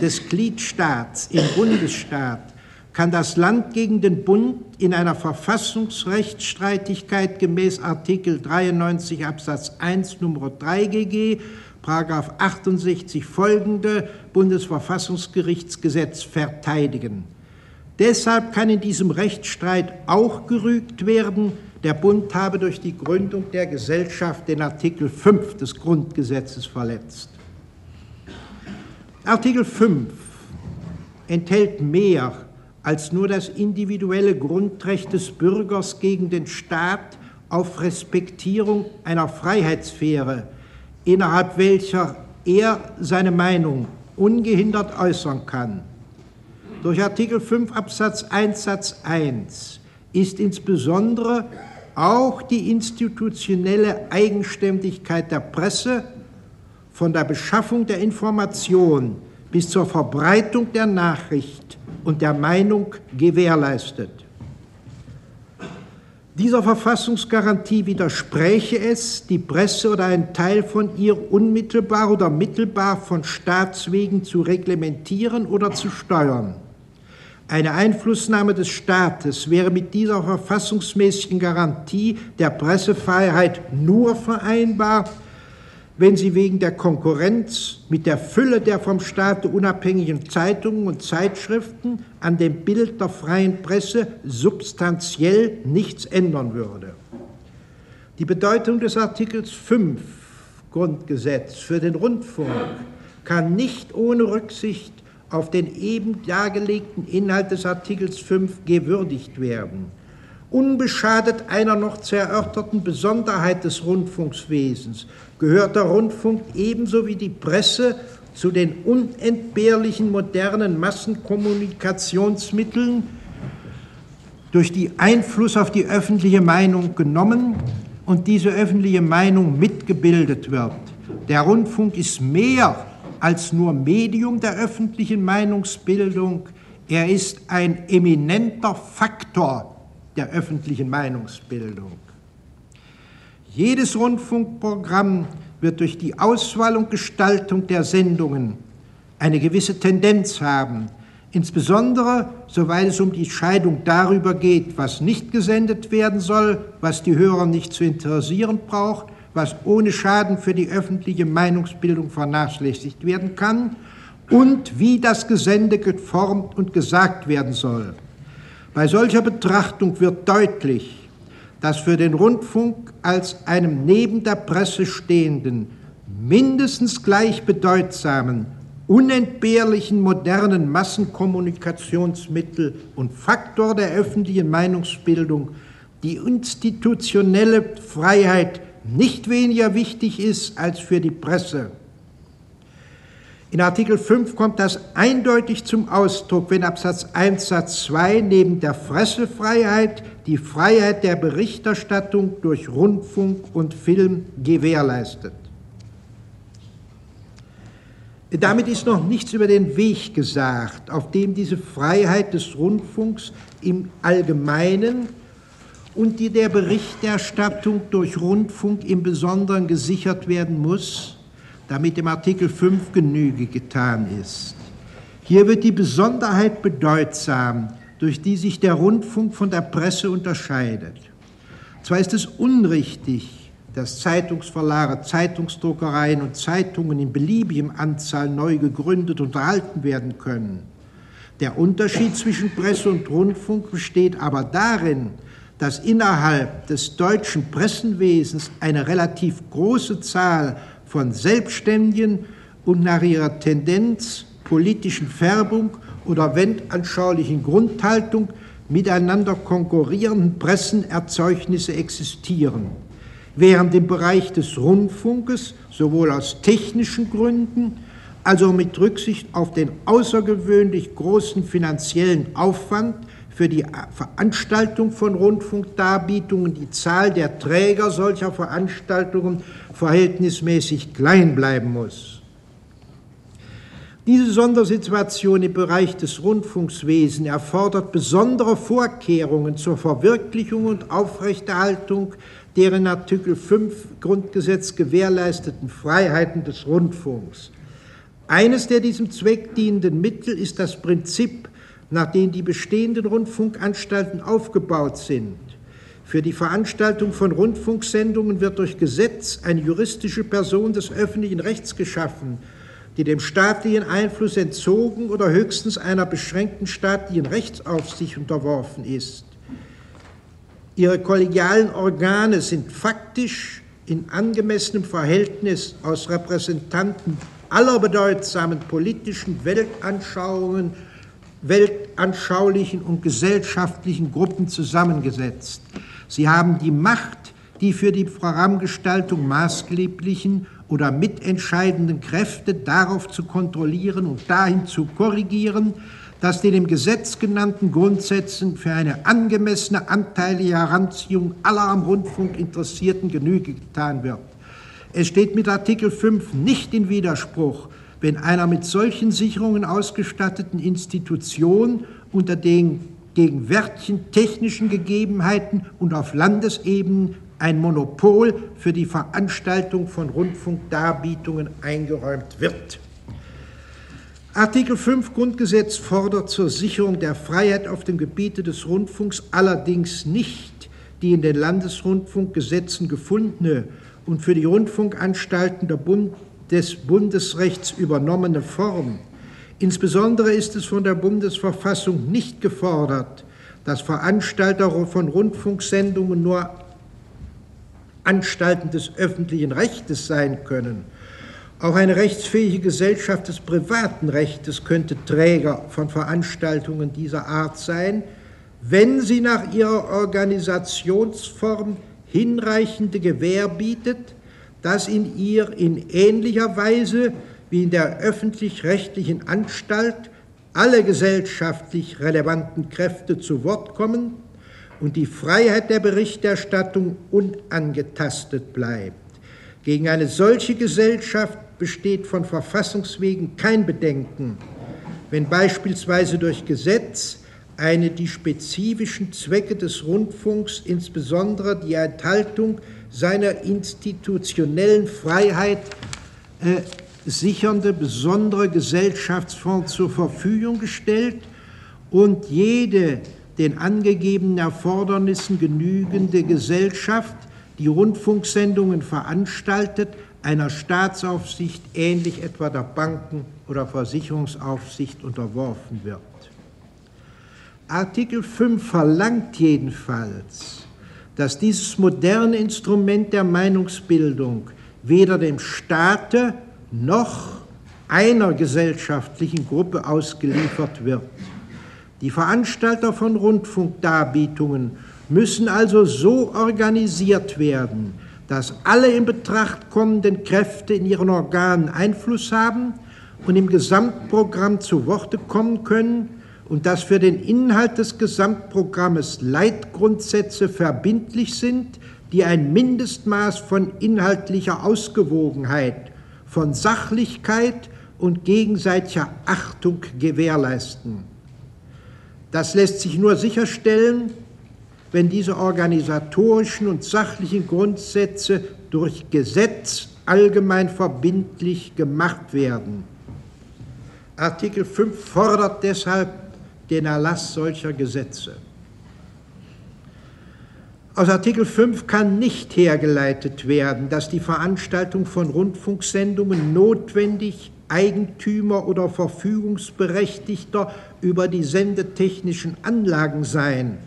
des Gliedstaats im Bundesstaat kann das Land gegen den Bund in einer Verfassungsrechtsstreitigkeit gemäß Artikel 93 Absatz 1 Nummer 3 GG, Paragraph 68 folgende Bundesverfassungsgerichtsgesetz verteidigen. Deshalb kann in diesem Rechtsstreit auch gerügt werden, der Bund habe durch die Gründung der Gesellschaft den Artikel 5 des Grundgesetzes verletzt. Artikel 5 enthält mehr als nur das individuelle Grundrecht des Bürgers gegen den Staat auf Respektierung einer Freiheitssphäre, innerhalb welcher er seine Meinung ungehindert äußern kann. Durch Artikel 5 Absatz 1 Satz 1 ist insbesondere auch die institutionelle Eigenständigkeit der Presse von der Beschaffung der Information bis zur Verbreitung der Nachricht und der Meinung gewährleistet. Dieser Verfassungsgarantie widerspräche es, die Presse oder ein Teil von ihr unmittelbar oder mittelbar von Staatswegen zu reglementieren oder zu steuern. Eine Einflussnahme des Staates wäre mit dieser verfassungsmäßigen Garantie der Pressefreiheit nur vereinbar, wenn sie wegen der Konkurrenz mit der Fülle der vom Staate unabhängigen Zeitungen und Zeitschriften an dem Bild der freien Presse substanziell nichts ändern würde. Die Bedeutung des Artikels 5 Grundgesetz für den Rundfunk kann nicht ohne Rücksicht auf den eben dargelegten Inhalt des Artikels 5 gewürdigt werden unbeschadet einer noch zu erörterten Besonderheit des Rundfunkswesens gehört der Rundfunk ebenso wie die Presse zu den unentbehrlichen modernen Massenkommunikationsmitteln, durch die Einfluss auf die öffentliche Meinung genommen und diese öffentliche Meinung mitgebildet wird. Der Rundfunk ist mehr als nur Medium der öffentlichen Meinungsbildung, er ist ein eminenter Faktor der öffentlichen Meinungsbildung. Jedes Rundfunkprogramm wird durch die Auswahl und Gestaltung der Sendungen eine gewisse Tendenz haben, insbesondere soweit es um die Scheidung darüber geht, was nicht gesendet werden soll, was die Hörer nicht zu interessieren braucht, was ohne Schaden für die öffentliche Meinungsbildung vernachlässigt werden kann und wie das Gesende geformt und gesagt werden soll. Bei solcher Betrachtung wird deutlich, dass für den Rundfunk als einem neben der Presse stehenden, mindestens gleich bedeutsamen, unentbehrlichen modernen Massenkommunikationsmittel und Faktor der öffentlichen Meinungsbildung die institutionelle Freiheit nicht weniger wichtig ist als für die Presse. In Artikel 5 kommt das eindeutig zum Ausdruck, wenn Absatz 1 Satz 2 neben der Pressefreiheit die Freiheit der Berichterstattung durch Rundfunk und Film gewährleistet. Damit ist noch nichts über den Weg gesagt, auf dem diese Freiheit des Rundfunks im Allgemeinen und die der Berichterstattung durch Rundfunk im Besonderen gesichert werden muss damit dem Artikel 5 Genüge getan ist. Hier wird die Besonderheit bedeutsam, durch die sich der Rundfunk von der Presse unterscheidet. Zwar ist es unrichtig, dass Zeitungsverlage, Zeitungsdruckereien und Zeitungen in beliebigem Anzahl neu gegründet und erhalten werden können. Der Unterschied zwischen Presse und Rundfunk besteht aber darin, dass innerhalb des deutschen Pressenwesens eine relativ große Zahl von selbstständigen und nach ihrer Tendenz, politischen Färbung oder weltanschaulichen Grundhaltung miteinander konkurrierenden Pressenerzeugnisse existieren, während im Bereich des Rundfunkes sowohl aus technischen Gründen als auch mit Rücksicht auf den außergewöhnlich großen finanziellen Aufwand für die Veranstaltung von Rundfunkdarbietungen die Zahl der Träger solcher Veranstaltungen verhältnismäßig klein bleiben muss. Diese Sondersituation im Bereich des Rundfunkswesens erfordert besondere Vorkehrungen zur Verwirklichung und Aufrechterhaltung der in Artikel 5 Grundgesetz gewährleisteten Freiheiten des Rundfunks. Eines der diesem Zweck dienenden Mittel ist das Prinzip nach denen die bestehenden Rundfunkanstalten aufgebaut sind. Für die Veranstaltung von Rundfunksendungen wird durch Gesetz eine juristische Person des öffentlichen Rechts geschaffen, die dem staatlichen Einfluss entzogen oder höchstens einer beschränkten staatlichen Rechtsaufsicht unterworfen ist. Ihre kollegialen Organe sind faktisch in angemessenem Verhältnis aus Repräsentanten aller bedeutsamen politischen Weltanschauungen weltanschaulichen und gesellschaftlichen Gruppen zusammengesetzt. Sie haben die Macht, die für die Programmgestaltung maßgeblichen oder mitentscheidenden Kräfte darauf zu kontrollieren und dahin zu korrigieren, dass den im Gesetz genannten Grundsätzen für eine angemessene anteilige Heranziehung aller am Rundfunk Interessierten Genüge getan wird. Es steht mit Artikel 5 nicht in Widerspruch, wenn einer mit solchen Sicherungen ausgestatteten Institution unter den gegenwärtigen technischen Gegebenheiten und auf Landesebene ein Monopol für die Veranstaltung von Rundfunkdarbietungen eingeräumt wird. Artikel 5 Grundgesetz fordert zur Sicherung der Freiheit auf dem Gebiete des Rundfunks allerdings nicht die in den Landesrundfunkgesetzen gefundene und für die Rundfunkanstalten Bund, des Bundesrechts übernommene Form. Insbesondere ist es von der Bundesverfassung nicht gefordert, dass Veranstalter von Rundfunksendungen nur Anstalten des öffentlichen Rechtes sein können auch eine rechtsfähige Gesellschaft des privaten Rechtes könnte Träger von Veranstaltungen dieser Art sein, wenn sie nach ihrer Organisationsform hinreichende Gewähr bietet, dass in ihr in ähnlicher Weise wie in der öffentlich-rechtlichen Anstalt alle gesellschaftlich relevanten Kräfte zu Wort kommen und die Freiheit der Berichterstattung unangetastet bleibt. Gegen eine solche Gesellschaft besteht von Verfassungswegen kein Bedenken, wenn beispielsweise durch Gesetz eine die spezifischen Zwecke des Rundfunks, insbesondere die Enthaltung seiner institutionellen Freiheit, äh, sichernde besondere Gesellschaftsform zur Verfügung gestellt und jede den angegebenen Erfordernissen genügende Gesellschaft, die Rundfunksendungen veranstaltet, einer Staatsaufsicht ähnlich etwa der Banken- oder Versicherungsaufsicht unterworfen wird. Artikel 5 verlangt jedenfalls, dass dieses moderne Instrument der Meinungsbildung weder dem Staate noch einer gesellschaftlichen Gruppe ausgeliefert wird. Die Veranstalter von Rundfunkdarbietungen müssen also so organisiert werden, dass alle in Betracht kommenden Kräfte in ihren Organen Einfluss haben und im Gesamtprogramm zu Worte kommen können und dass für den Inhalt des Gesamtprogrammes Leitgrundsätze verbindlich sind, die ein Mindestmaß von inhaltlicher Ausgewogenheit, von Sachlichkeit und gegenseitiger Achtung gewährleisten. Das lässt sich nur sicherstellen, wenn diese organisatorischen und sachlichen Grundsätze durch Gesetz allgemein verbindlich gemacht werden. Artikel 5 fordert deshalb den Erlass solcher Gesetze. Aus Artikel 5 kann nicht hergeleitet werden, dass die Veranstaltung von Rundfunksendungen notwendig Eigentümer oder Verfügungsberechtigter über die sendetechnischen Anlagen seien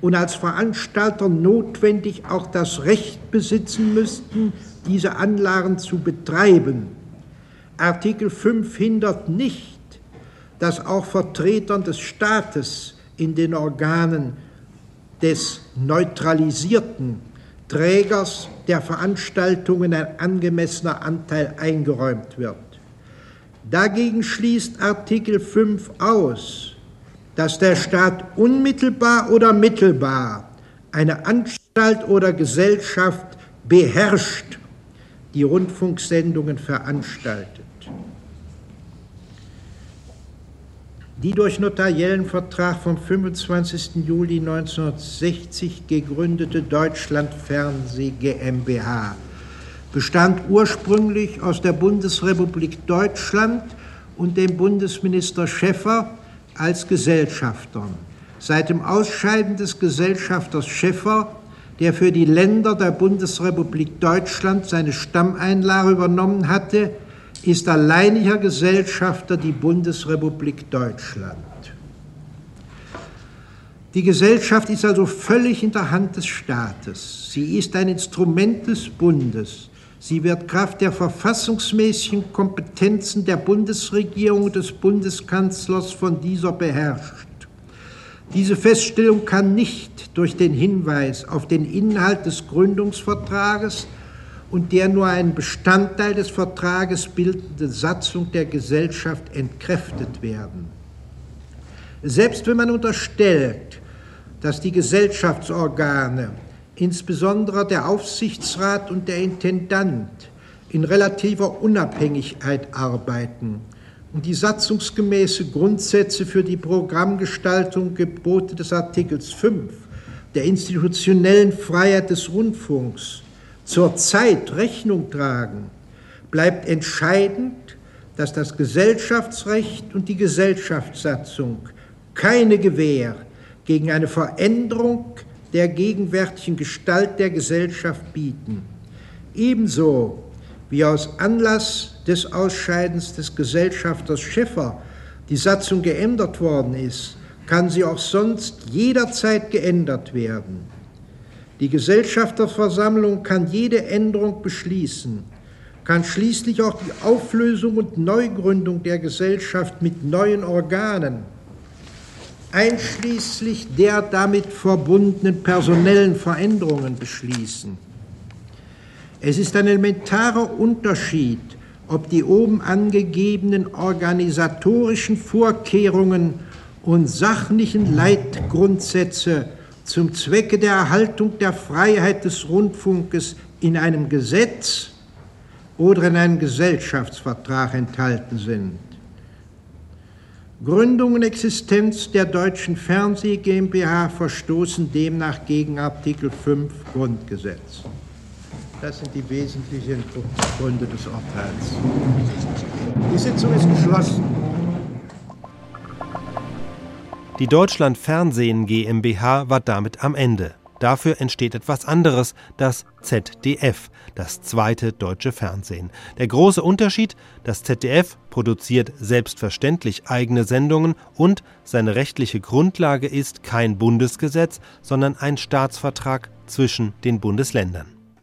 und als Veranstalter notwendig auch das Recht besitzen müssten, diese Anlagen zu betreiben. Artikel 5 hindert nicht, dass auch Vertretern des Staates in den Organen des neutralisierten Trägers der Veranstaltungen ein angemessener Anteil eingeräumt wird. Dagegen schließt Artikel 5 aus, dass der Staat unmittelbar oder mittelbar eine Anstalt oder Gesellschaft beherrscht, die Rundfunksendungen veranstaltet. Die durch notariellen Vertrag vom 25. Juli 1960 gegründete Deutschlandfernseh GmbH bestand ursprünglich aus der Bundesrepublik Deutschland und dem Bundesminister Schäffer als Gesellschafter. Seit dem Ausscheiden des Gesellschafters Schäffer, der für die Länder der Bundesrepublik Deutschland seine Stammeinlage übernommen hatte, ist alleiniger Gesellschafter die Bundesrepublik Deutschland. Die Gesellschaft ist also völlig in der Hand des Staates. Sie ist ein Instrument des Bundes. Sie wird Kraft der verfassungsmäßigen Kompetenzen der Bundesregierung und des Bundeskanzlers von dieser beherrscht. Diese Feststellung kann nicht durch den Hinweis auf den Inhalt des Gründungsvertrages und der nur einen Bestandteil des Vertrages bildende Satzung der Gesellschaft entkräftet werden. Selbst wenn man unterstellt, dass die Gesellschaftsorgane, insbesondere der Aufsichtsrat und der Intendant, in relativer Unabhängigkeit arbeiten und die satzungsgemäße Grundsätze für die Programmgestaltung Gebote des Artikels 5 der institutionellen Freiheit des Rundfunks zur Zeit Rechnung tragen, bleibt entscheidend, dass das Gesellschaftsrecht und die Gesellschaftssatzung keine Gewähr gegen eine Veränderung der gegenwärtigen Gestalt der Gesellschaft bieten. Ebenso wie aus Anlass des Ausscheidens des Gesellschafters Schäffer die Satzung geändert worden ist, kann sie auch sonst jederzeit geändert werden. Die Gesellschafterversammlung kann jede Änderung beschließen, kann schließlich auch die Auflösung und Neugründung der Gesellschaft mit neuen Organen, einschließlich der damit verbundenen personellen Veränderungen beschließen. Es ist ein elementarer Unterschied, ob die oben angegebenen organisatorischen Vorkehrungen und sachlichen Leitgrundsätze zum Zwecke der Erhaltung der Freiheit des Rundfunkes in einem Gesetz oder in einem Gesellschaftsvertrag enthalten sind. Gründung und Existenz der Deutschen Fernseh GmbH verstoßen demnach gegen Artikel 5 Grundgesetz. Das sind die wesentlichen Gründe des Urteils. Die Sitzung ist geschlossen. Die Deutschland Fernsehen GmbH war damit am Ende. Dafür entsteht etwas anderes, das ZDF, das zweite deutsche Fernsehen. Der große Unterschied, das ZDF produziert selbstverständlich eigene Sendungen und seine rechtliche Grundlage ist kein Bundesgesetz, sondern ein Staatsvertrag zwischen den Bundesländern.